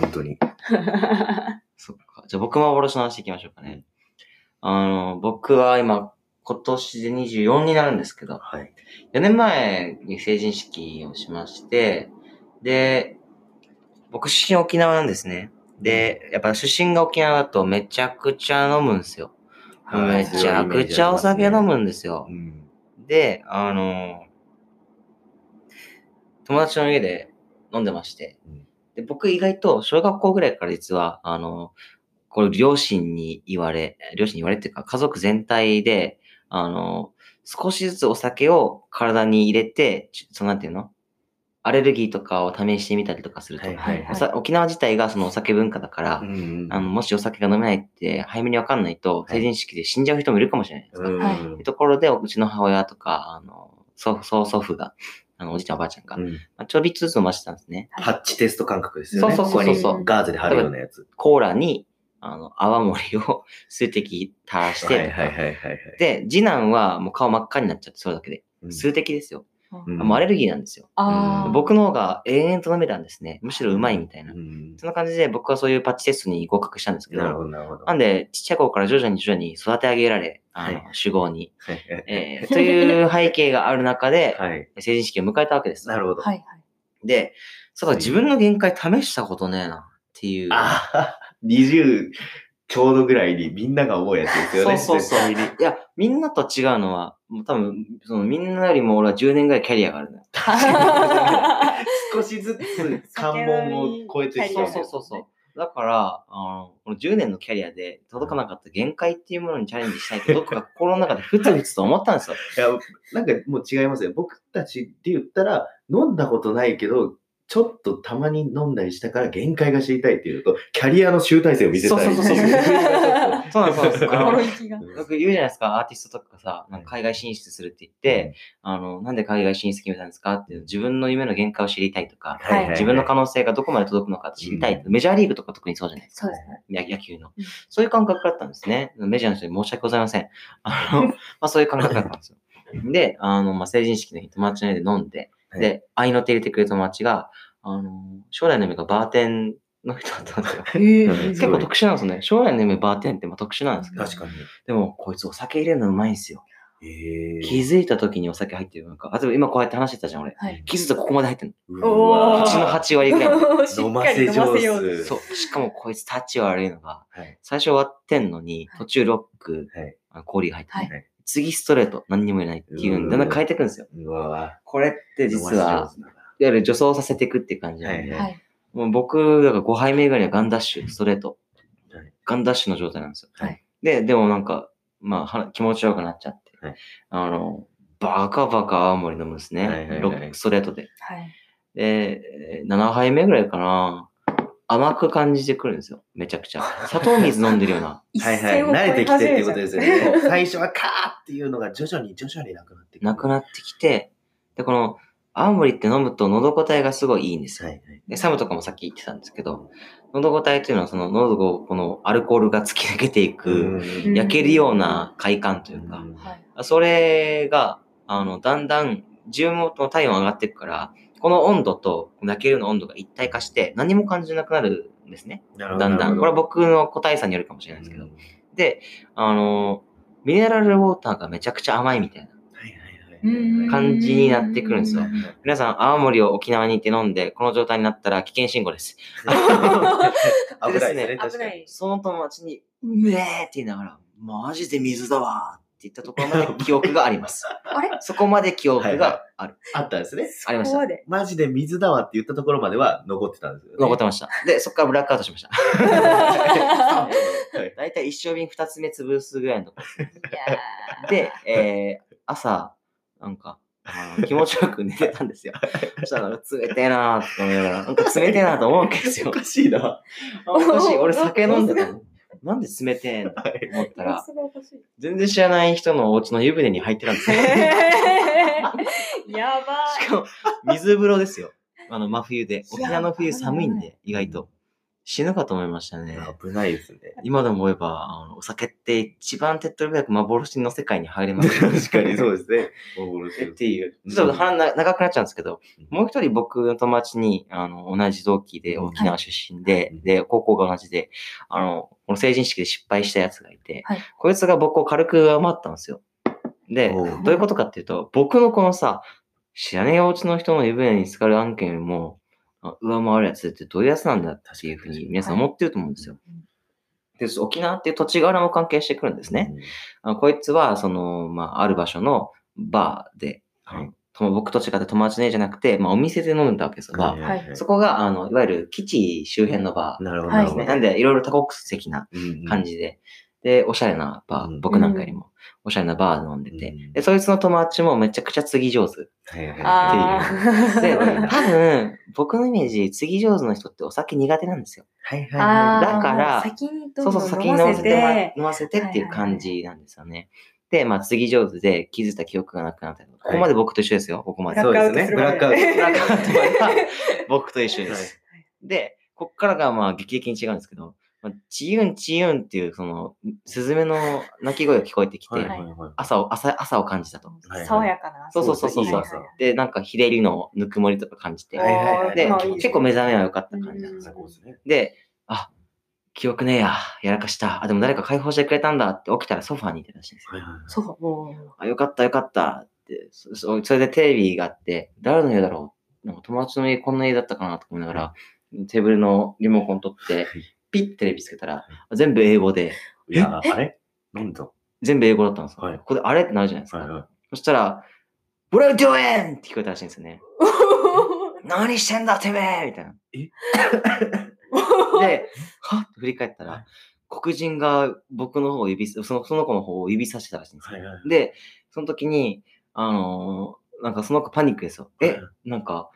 本当に。<laughs> そっか。じゃあ僕も幻の話いきましょうかね。あの、僕は今、今年で24になるんですけど、はい。4年前に成人式をしまして、で、僕出身沖縄なんですね。で、やっぱ出身が沖縄だとめちゃくちゃ飲むんですよ。めちゃくちゃお酒飲むんですよう。ん。で、あの、友達の家で飲んでましてうん、で僕意外と小学校ぐらいから実は、あの、これ両親に言われ、両親に言われっていうか家族全体で、あの、少しずつお酒を体に入れて、ちそのなんていうの？アレルギーとかを試してみたりとかすると。はいはいおさ沖縄自体がそのお酒文化だから、うんあの、もしお酒が飲めないって早めにわかんないと、はい成人式で死んじゃう人もいるかもしれないですか？うんはいいうところで、うちの母親とか、あの、祖祖祖父が、あの、おじいちゃんおばあちゃんが、うんまあ、ちょびっとずつ飲ましてたんですね。ハッチテスト感覚ですよね。そうそうそうそうここにガーゼで貼るようなやつ。コーラに、あの、泡盛を数滴垂らしてとか、はいはいはいはいはい。で、次男はもう顔真っ赤になっちゃって、それだけで。うん数滴ですよ。うんもうアレルギーなんですよ。あー僕の方が延々と飲めたんですね。むしろうまいみたいな。うんそんな感じで僕はそういうパッチテストに合格したんですけど、なるほど、なるほど。なんで、ちっちゃい頃から徐々に徐々に育て上げられ、あの、はい主語に、はいえーという背景がある中で、<laughs> はい。成人式を迎えたわけです。なるほど。はいはい。で、そうだ、自分の限界試したことねえなっていう。ああ、20ちょうどぐらいにみんなが思うやつですよね。そうそうそう。<laughs> いや、みんなと違うのは、もう多分、そのみんなよりも俺は10年ぐらいキャリアがあるのよ。少しずつ関門を超えてきてそうるそうそうそう。だから、あの、この10年のキャリアで届かなかった限界っていうものにチャレンジしたいと、どっかが心の中でふつふつと思ったんですよ。いや、なんかもう違いますよ。僕たちって言ったら、飲んだことないけど、ちょっとたまに飲んだりしたから限界が知りたいっていうのと、キャリアの集大成を見せたい。そうそうそうそう <laughs> そうなんですそうなんですあの心意気が。よく言うじゃないですか、アーティストとかがさ、なんか海外進出するって言って、あの、なんで海外進出決めたんですかっていう自分の夢の限界を知りたいとか、はいはいはい自分の可能性がどこまで届くのか知りたい。メジャーリーグとか特にそうじゃないですか。そうですね。や野球のうん。そういう感覚だったんですね。メジャーの人に申し訳ございません。あの、<laughs> まあそういう感覚だったんですよ。で、あの、まあ成人式の日友達の家で飲んで、はいで、愛の手入れてくれる友達が、あの、将来の夢がバーテンの人だったんですよ。<laughs> うん結構特殊なんですよね。将来の夢バーテンってまあ特殊なんですけど。確かに。でも、こいつお酒入れるのうまいんですよ。え気づいた時にお酒入ってるのか。あ、でも今こうやって話してたじゃん、俺。はい。気づいたらここまで入ってるうおわー口の8割ぐらい <laughs> 飲ませ上手。そう。しかもこいつタッチ悪いのが、はい。最初終わってんのに、はい途中ロック、はい。あ氷が入って、はいはい次ストレート、何にもいないっていうのにだんだん変えていくんですよ。これって実は、いわゆる助走させていくっていう感じなんで、はいはい。もう僕、だから5杯目ぐらいはガンダッシュ、ストレート。はいガンダッシュの状態なんですよ。はいで、でもなんか、まあは、気持ちよくなっちゃって、はいあの、バカバカ青森飲むんですね。はいはいはいロックストレートで。はい。で、えー7杯目ぐらいかな。甘く感じてくるんですよ。めちゃくちゃ。砂糖水飲んでるような。<laughs> 一はいはい。慣れてきてっていうことですよね。<laughs> ね。最初はカーっていうのが徐々に徐々になくなってくる。なくなってきて、で、この、青森って飲むと喉応えがすごいいいんですよ。はいはい。で、サムとかもさっき言ってたんですけど、喉応えというのはその喉をこのアルコールが突き抜けていく、うん焼けるような快感というか、はい。それが、あの、だんだん自分も体温上がっていくから、この温度と焼けるの温度が一体化して何も感じなくなるんですね。だんだん。これは僕の個体差によるかもしれないですけど。で、あの、ミネラルウォーターがめちゃくちゃ甘いみたいなはいはいはいはい。感じになってくるんですようん皆さん、青森を沖縄に行って飲んで、この状態になったら危険信号です。<laughs> 危ないですね。その友達に、うめえって言いながら、マジで水だわって言ったところまで記憶があります。<laughs> あれ？そこまで記憶がある。あったんですね。ありましたそこまで？マジで水だわって言ったところまでは残ってたんですよね。残ってました。で、そこからブラックアウトしました。はいだいたい一生瓶二つ目潰すぐらいのとこいやーで、えー、朝、なんか、気持ちよく寝てたんですよ。<laughs> そしたら、冷てえなーって思いながら、なんか冷てえなーと思うわけですよお。かしいな。あおかしい。俺酒飲んでたの。なんで冷てえん？だ <laughs> と思ったら。全然知らない人のお家の湯船に入ってたんですよ。<laughs> やばしかも、水風呂ですよ。あの、真冬で。沖縄の冬寒いんで、意外と。死ぬかと思いましたね。危ないですね。今でも思えば、あのお酒って一番手っ取り早く幻の世界に入れますよ <laughs> 確かにそうですね。幻っていう。ちょっと話な長くなっちゃうんですけど、もう一人僕の友達に、あの、同じ同期で沖縄出身で、はいで、高校が同じで、あの、この成人式で失敗したやつがいて、はいこいつが僕を軽く上回ったんですよ。で、どういうことかっていうと、僕のこのさ、知らねえお家の人の湯船に浸かる案件よりも、あ上回るやつってどういうやつなんだっていうふうに皆さん思ってると思うんですよ。で、沖縄っていう土地柄も関係してくるんですね。。あのこいつは、その、まあ、ある場所のバーで、あのと僕と違って友達の家じゃなくて、まあ、お店で飲んだわけですよ、バー。はいそこが、あの、いわゆる基地周辺のバなるほど。はいーですね。なんで、いろいろ多国籍なうん感。じで、で、おしゃれなバー、うん僕なんかよりも、おしゃれなバーで飲んでて、うんで、そいつの友達もめちゃくちゃ継ぎ上手。はいはいあはい。で、ー <laughs> 多分、僕のイメージ、継ぎ上手の人ってお酒苦手なんですよ。はいはいあはーだから先にどそうんそう、どん先に飲ませ飲ませて飲ませてっていう感じなんですよね。で、まあ、次上手で気づいた記憶がなくなったりとかここまで僕と一緒ですよ、ここまで。そうですね。ブブラックアウトラックアウト。<laughs> ブラックアウトまでは僕と一緒ではいす。で、こっからがまあ劇的に違うんですけど、まあ、チユンチユンっていう、その、スズメの鳴き声が聞こえてきて、はいはいはい。朝を、朝、朝を感じたと。はい爽やかな。そうそうそうそういい朝で、なんか、日照りのぬくもりとか感じて、で結構目覚めは良かった感じなんですであ、記憶ねえや、やらかした。あ、でも誰か解放してくれたんだって起きたらソファーにいてたらしいんですよ。はいはいはい。そう。もあ、よかったよかったって、そそそれでテレビがあって、誰の家だろうなんか友達の家こんな家だったかなと思いながら、テーブルのリモコン取って、ピッてテレビつけたら、全部英語で、いや、あれ？なんだ？全部英語だったんですよ。はいここであれ？ってなるじゃないですか。はいはい。そしたら、What are you doing? って聞こえたらしいんですよね。う。<laughs> 何してんだてめえみたいな。え？<laughs> で、<laughs> はっと振り返ったら、黒人が僕の方を指す、そのその子の方を指さしてたらしいんですよ。はいはい。で、その時に、あのーなんかその子パニックですよ。えはい、なんか、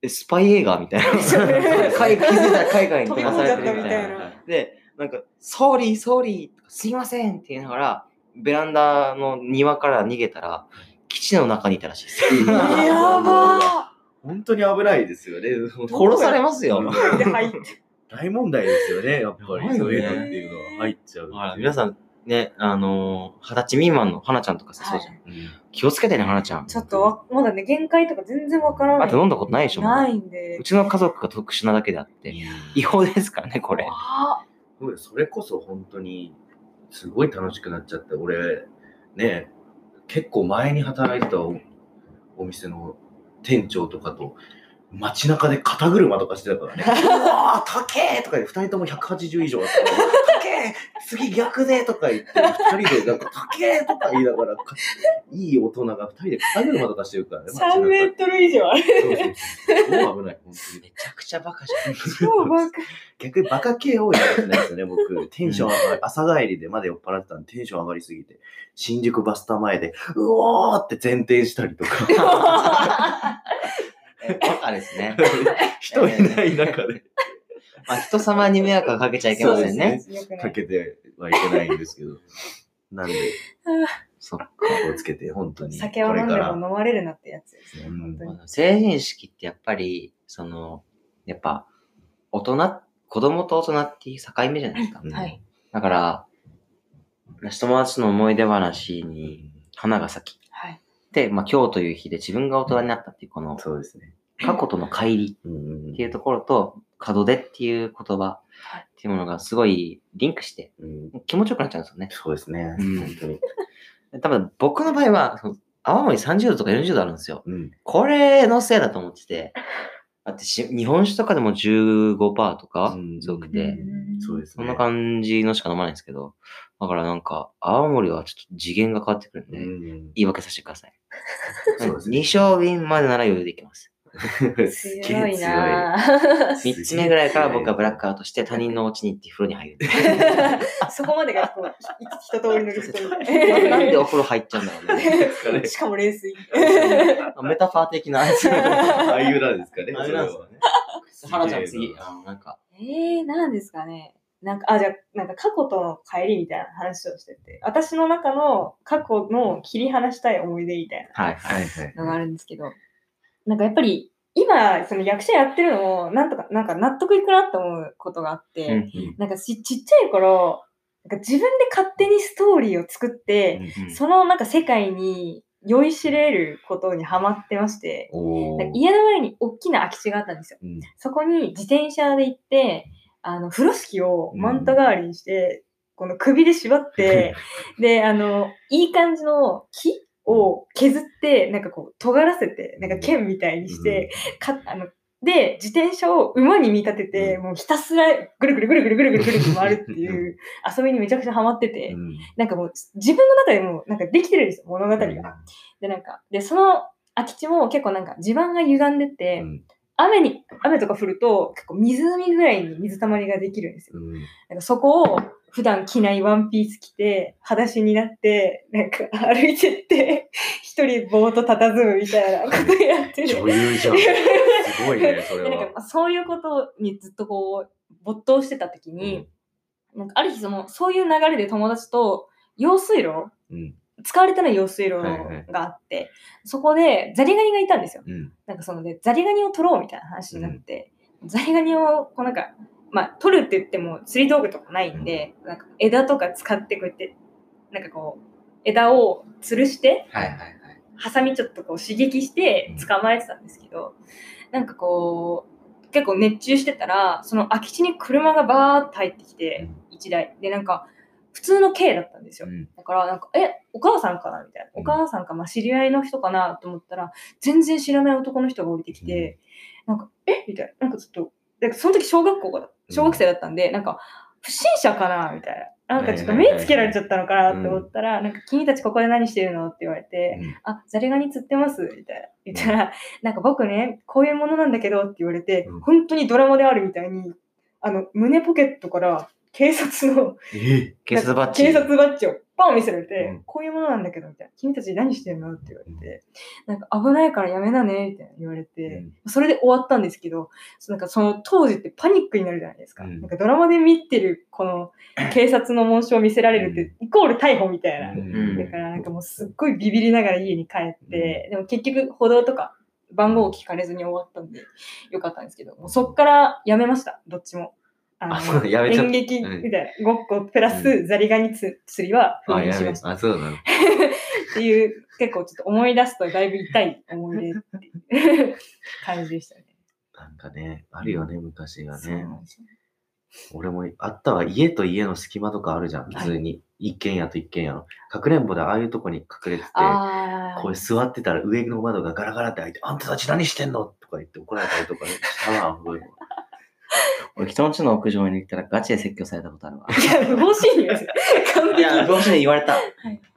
えスパイ映画みたいな。海気づいたら海外に飛ばされてるみたいな。で、なんか、 sorry、sorry、すいませんって言いながら、ベランダの庭から逃げたら、基地の中にいたらしいです。やば本当に危ないですよね。殺されますよ。大問題ですよね、やっぱり。そういうのっていうのは入っちゃう。皆さん、ね、あのー、二十歳未満の花ちゃんとかさ、そうじゃん。うん。気をつけてね、花ちゃん。ちょっとわ、まだね、限界とか全然わからない。あと飲んだことないでしょないんでう。ちの家族が特殊なだけであって、違法ですからね、これ。あそれこそ本当にすごい楽しくなっちゃって、俺、ね、結構前に働いてたおお店の店長とかと、街中で肩車とかしてたからね。<laughs> うわー、高えとか言って、二人とも180以上あったから、高え次逆でとか言って、二人でなんか高えとか言いながら、かいい大人が二人で肩車とかしてるからね。街中3メートル以上ある。そうそうそう。超危ない、本当に。めちゃくちゃバカじゃん。超バカ。<laughs> 逆にバカ系多いかもしれないですよね、僕。テンション上がり、朝帰りでまだ酔っ払ってたんで、テンション上がりすぎて、新宿バスタ前で、うおーって前転したりとか、<laughs> えバカですね。<laughs> 人いない中でまあ、人様に迷惑はかけちゃいけませんね。<laughs> そうよくない。かけてはいけないんですけど。<laughs> なんで、そっか。気をつけて、本当に。酒を飲んでも飲まれるなってやつですね。成人式ってやっぱり、その、やっぱ、大人、子供と大人っていう境目じゃないですか。うんはい。だから、友達の思い出話に花が咲き。はい。で、まあ今日という日で自分が大人になったっていう、このそうですね。過去との乖離うんっていうところと、門出っていう言葉っていうものがすごいリンクして、うん気持ちよくなっちゃうんですよね。そうですね。うん本当に。多分僕の場合は、その泡盛30度とか40度あるんですよ。うん。これのせいだと思ってて、だってし日本酒とかでも15%とかうん強くて、そうですね。そんな感じのしか飲まないんですけど、だからなんか、泡盛はちょっと次元が変わってくるんで、うん。言い訳させてください。そうですね。2勝瓶までなら余裕でいけます。<laughs> 強いなぁ。3つ目ぐらいから僕はブラックアウトして他人のお家に行って風呂に入る。<laughs> そこまでがこう、ひ一通りのリストな。なんでお風呂入っちゃうんだろうね。しかも冷水。メタファー的な。ああいうなんですかね。ああいうなんですかね。花ちゃん次、あの、なんか、えー、なんですかね。なんか、あ、じゃあ、なんか過去との帰りみたいな話をしてて、私の中の過去の切り離したい思い出みたいはい。はいはい。なのがあるんですけど、なんかやっぱり、今、その役者やってるのも、なんとか、なんか納得いくなって思うことがあって、うんうん。なんかちちっちゃい頃、なんか自分で勝手にストーリーを作って、うんそのなんか世界に酔いしれることにハマってまして、家の前に大きな空き地があったんですよ。うん。そこに自転車で行って、あの、風呂敷をマント代わりにして、この首で縛って、<laughs> で、あの、いい感じの木を削って、なんかこう、尖らせて、なんか剣みたいにして、うん、かあので、自転車を馬に見立てて、うん、もうひたすらぐるぐるぐるぐるぐるぐるぐる回るっていう遊びにめちゃくちゃハマってて、うん、なんかもう自分の中でもなんかできてるんですよ、物語が。で、なんか、で、その空き地も結構なんか地盤が歪んでて、うん、雨に、雨とか降ると結構湖ぐらいに水たまりができるんですよ。なんかそこを普段着ないワンピース着て、裸足になって、なんか歩いてって、一人ぼーっと佇むみたいなことやってる。女優じゃん。すごいね、<laughs> それでなんは。かそういうことにずっとこう没頭してた時に、なんかある日そのそういう流れで友達と用水路うん。使われてない用水路はいはいがあって、そこでザリガニがいたんですよ。うん。なんかそのでザリガニを取ろうみたいな話になって、ザリガニをこうなんかまあ、取るって言っても釣り道具とかないんで、なんか枝とか使ってこうやって、なんかこう、枝を吊るして、はいはいはい。ハサミちょっとこう刺激して捕まえてたんですけど、なんかこう、結構熱中してたら、その空き地に車がバーって入ってきて、一台。で、なんか、普通の軽だったんですよ。うんだから、なんか、え、お母さんかなみたいな。うんお母さんか、まあ、知り合いの人かなと思ったら、全然知らない男の人が降りてきて、なんか、え？みたいな。なんかちょっと、でその時小学校が、小学生だったんで、なんか、不審者かなみたいな。なんかちょっと目つけられちゃったのかなって思ったら、なんか、君たちここで何してるのって言われて、あ、ザリガニ釣ってますみたいな。言ったら、なんか僕ね、こういうものなんだけどって言われて、うん。本当にドラマであるみたいに、あの、胸ポケットから警察のえ警察バッジ。警察バッジをパン見せられて、うんこういうものなんだけど、みたいな。君たち何してんのって言われて、なんか危ないからやめなね、みたいな言われて、それで終わったんですけど、そなんかその当時ってパニックになるじゃないですか。うんなんかドラマで見てるこの <laughs> 警察の紋章を見せられるって、イコール逮捕みたいな。んだからなんかもうすっごいビビりながら家に帰って、でも結局歩道とか番号を聞かれずに終わったんでよかったんですけど、もうそっからやめました、どっちも。ああそうやめちゃ演劇みたいな、ごっこプラスザリガニつ釣りは封あ、やめ印しました。あ、そうなの。<laughs> っていう、結構ちょっと思い出すとだいぶ痛い思い出っていう感じでしたね。なんかね、あるよね、昔がね。俺もあったわ。家と家の隙間とかあるじゃん、普通に。一軒家と一軒家の。かくれんぼでああいうとこに隠れてて。こう座ってたら上の窓がガラガラって開いて、あんたたち何してんの？とか言って怒られたりとかねしたわ、すごいわ俺、人の家の屋上に行ったらガチで説教されたことあるわ。いや、不法侵入ですよ。完いや、璧。どうして言われた。い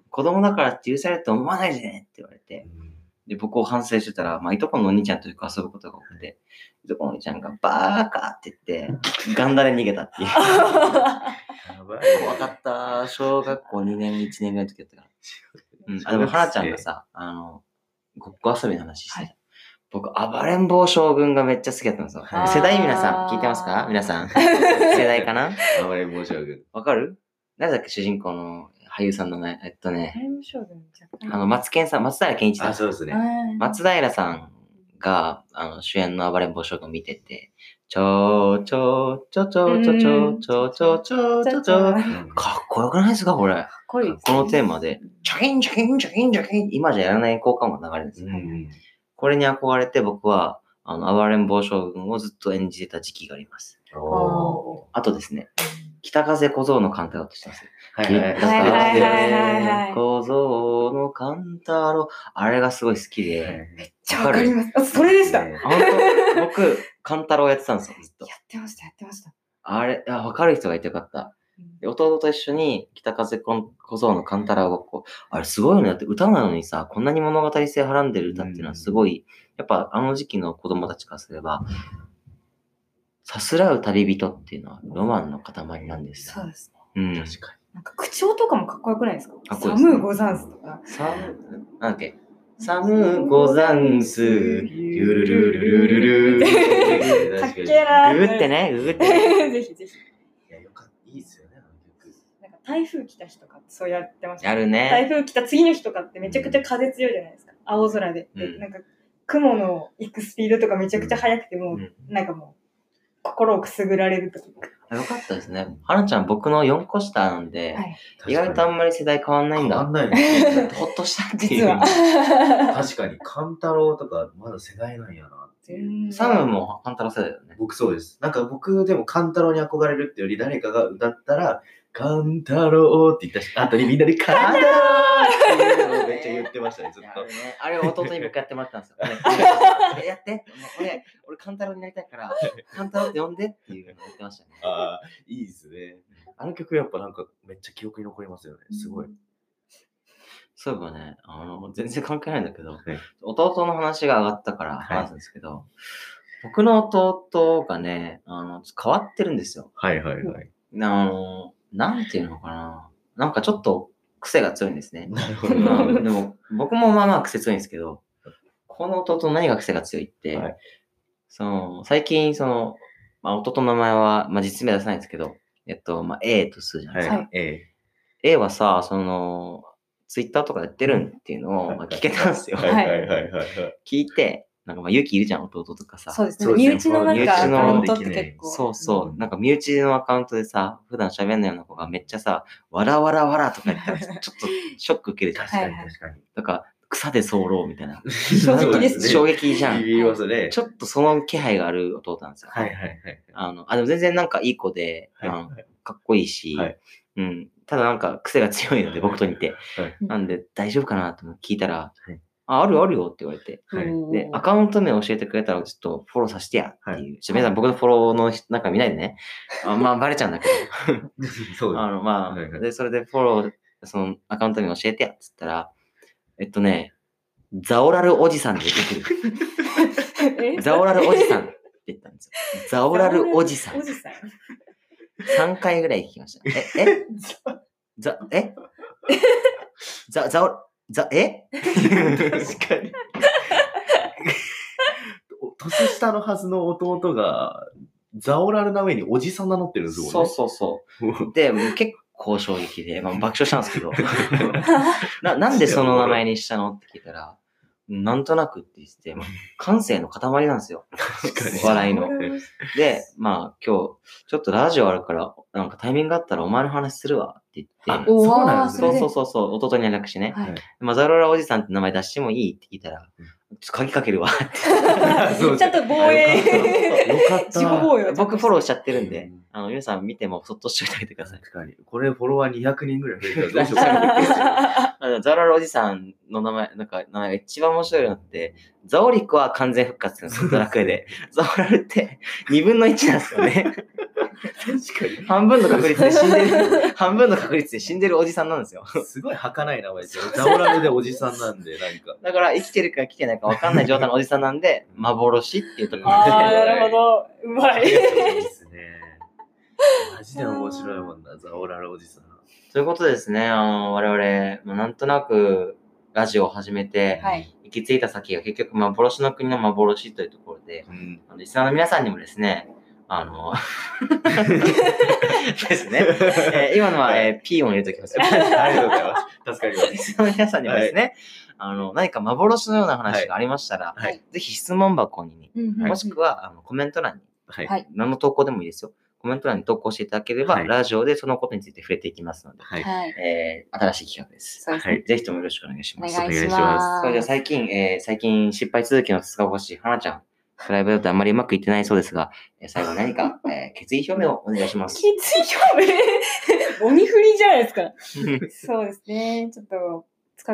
子供だからって許されると思わないでねって言われて。で、僕を反省してたら、まあ、いとこのお兄ちゃんとよく遊ぶことが多くて、いとこのお兄ちゃんがバーカって言って、ガンダで逃げたっていう。やばい怖かった。小学校2年、1年ぐらいの時だったから。うん。あ、でも、はなちゃんがさ、あの、ごっこ遊びの話してた。はい僕、暴れん坊将軍がめっちゃ好きだったんですよ。はい世代皆さん、聞いてますか？皆さん。<laughs> 世代かな？あまり申し訳ない。わかる？誰だっけ主人公の俳優さんの名前？えっとね、タイム将軍若干あの、松健さん、松平健一さんあ、。そうですね。松平さんが、あの、主演の暴れん坊将軍を見てて、ちょーちょーちょちょちょちょちょちょちょちょちょかっこよくないですかこれ？こいいこのテーマで、チャキンチャキンチャキンチャキン今じゃやらない効果音が流れるんですよ。うんこれに憧れて僕は、あの、暴れん坊将軍をずっと演じてた時期があります。おあとですね、北風小僧のカンタロウとしてます。ーはいはい北風小僧のカンタロウ。あれがすごい好きで。めっちゃわかります。あ、それでした。僕、カンタロウやってたんですよ、ずっと。ってました、やってました。あれ、あわかる人がいてよかった。で弟と一緒に北風小僧のカンタラをごっこ。あれすごいよね。だって歌なのにさ、こんなに物語性はらんでる歌っていうのはすごい、やっぱあの時期の子供たちからすれば、さすらう旅人っていうのはロマンの塊なんですよ。そうですね。うん。確かなんか口調とかもかっこよくないですか？かっこいねサムーゴザンスとか。さなんだっけ？サムゴザンス、ゆるるるるるる。<laughs> かっけえなーググってね、ググってね。<laughs> ぜひぜひ。いや、よかった。いいですよね、あの曲。なんか台風来た日とかそうやってました。やる台ね。風来た次の日とかってめちゃくちゃ風強いじゃないですか。青空で。でうんなんか雲の行くスピードとかめちゃくちゃ速くても、うんなんかもう心をくすぐられるとか。よかったですね。はなちゃん僕の4個下なんで、はい。意外とあんまり世代変わんないんだ変わん。ないね。<laughs> ほっとしたっていう。実は。確かに、カンタロウとかまだ世代なんやなサムもカンタロウ世代だよね。僕そうです。なんか僕でもカンタロウに憧れるってより誰かが歌ったら、カンタロウって言ったし、後にみんなでカンタロウっていうのをめっちゃ言ってましたね、ずっとあれ。<laughs> ねあれを弟に僕やってもらったんですよ。<laughs> 俺やって。俺、俺カンタロウになりたいから、カンタロウって呼んでっていうのを言ってましたね。ああ、いいですね。あの曲やっぱなんかめっちゃ記憶に残りますよね。すごい。そういえばね、あの、全然関係ないんだけど、ね弟の話が上がったから話すんですけど、僕の弟がね、あの、変わってるんですよ。はいはいはい。あの、なんていうのかな。なんかちょっと癖が強いんですね。なるほどまあな。<laughs> でも、僕もまあまあ癖強いんですけど、この弟の何が癖が強いって、はいその、最近、その、まあ、弟の名前は、まあ、実名出さないんですけど、えっと、まあ、A とするじゃないですか。はい。え A はさ、その、ツイッターとかやってるんっていうのを、はいまあ、聞けたんですよ。え。はいはいはいはいはい。<laughs> 聞いて、なんかまあ勇気いるじゃん、弟とかさ。そうですね。身内のなんかア身内のカウントって結構。そうそう。んなんか身内のアカウントでさ、普段喋んないような子がめっちゃさ、わらわらわらとか言ったら、<laughs> ちょっとショック受けるじゃん。確かに確かに。とか、草で候みたいな。<laughs> 衝撃ですね衝撃じゃん。言いますね。ちょっとその気配がある弟なんですよ。はいはいはい。あの、あ、でも全然なんかいい子で、かっこいいし、はいうん。ただなんか癖が強いので、僕と似て。はいなんで大丈夫かなと聞いたら、はいあ、あるあるよって言われて。はいうんで、アカウント名教えてくれたらちょっとフォローさせてやっていう。はちょ皆さん僕のフォローのなんか見ないでね。<laughs> あまあバレちゃうんだけど。そうあの、まあ、で、それでフォロー、そのアカウント名教えてやっつったら、えっとね、ザオラルおじさんで出てくる。<laughs> え？ザオラルおじさんって言ったんですよ。ザオラルおじさんお。じさん。3回ぐらい聞きました。え、え？<laughs> ざ、え？ざ、ざお、ざ、え？確かに。年下のはずの弟が、ザオラルな上におじさん名乗ってるんですもんね。そうそうそう。で、もう結構衝撃で、まあ、爆笑したんですけど、<laughs> な、なんでその名前にしたの？って聞いたら、なんとなくって言ってて、まあ、感性の塊なんですよ。確かに。笑いのはいで、まあ今日、ちょっとラジオあるから、なんかタイミングがあったらお前の話するわって言って、おそうなんですね。そうそうそう弟に連絡してね。はいマザロラおじさんって名前出してもいいって聞いたら、鍵かけるわ <laughs> ちゃんと防衛。よかった。自己防衛僕フォローしちゃってるんでうん、あの、皆さん見てもそっとしておいてあげてください。確かに。これフォロワー200人ぐらい増えたらどうしよう <laughs> かな。<laughs> ザオラルおじさんの名前、なんか名前が一番面白いのって、ザオリクは完全復活するんですよ、ドラクエで。<laughs> ザオラルって2分の1なんですよね。確 <laughs> か半分の確率で死んでる、半分の確率で死んでるおじさんなんですよ。に。すごい儚い名前ですよ。ザオラルでおじさんなんで、なんか。だから生きてるか生きてないか分かんない状態のおじさんなんで、幻っていうところあ。なるほど。うまい。いいですね。マジで面白いもんな、ザオラルおじさん。ということでですね、あの、我々、まあなんとなくラジオを始めて、はい。行き着いた先が結局幻の国の幻というところで、うん。あのリスナーの皆さんにもですね、あの、<laughs> ですね、えー今のは、えー、ピー音入れときますよ。ありがとうございます。助かりまリす。スナーの皆さんにもですね、あの、何か幻のような話がありましたら、はい。ぜひ質問箱に、もしくは、あのコメント欄に、はい。はい何の投稿でもいいですよ。コメント欄に投稿していただければ、はいラジオでそのことについて触れていきますので、はい。はい。えー、新しい企画です。そうですね。はい。ぜひともよろしくお願いします。お願いしお願いしまます。それでは最近、えー、最近失敗続きの塚越はなちゃん、プライベートであんまりうまくいってないそうですが、えー最後に何か、<laughs> えー、決意表明をお願いします。決意表明？<laughs> 鬼振りじゃないですか。<laughs> そうですね。ちょっと、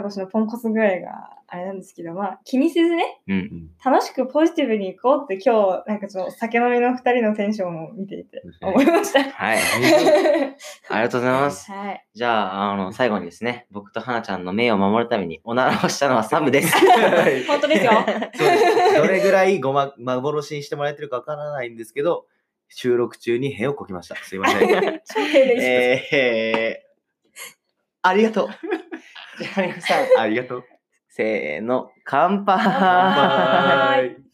塚越のポンコツ具合があれなんですけど、まあ、気にせずね、うん。楽しくポジティブに行こうって今日、なんかちょっと酒飲みの二人のテンションを見ていて思いました。はい。<laughs> ありがとうございます。はい。じゃあ、あの、最後にですね、僕と花ちゃんの名誉を守るためにおならをしたのはサムです。<laughs> 本当ですよ。どれぐらいごま幻にしてもらえてるかわからないんですけど、収録中に屁をこきました。すいません。超丁寧です。えー、ありがとう。じゃあ皆さん、ありがとう。せーの、乾杯。乾杯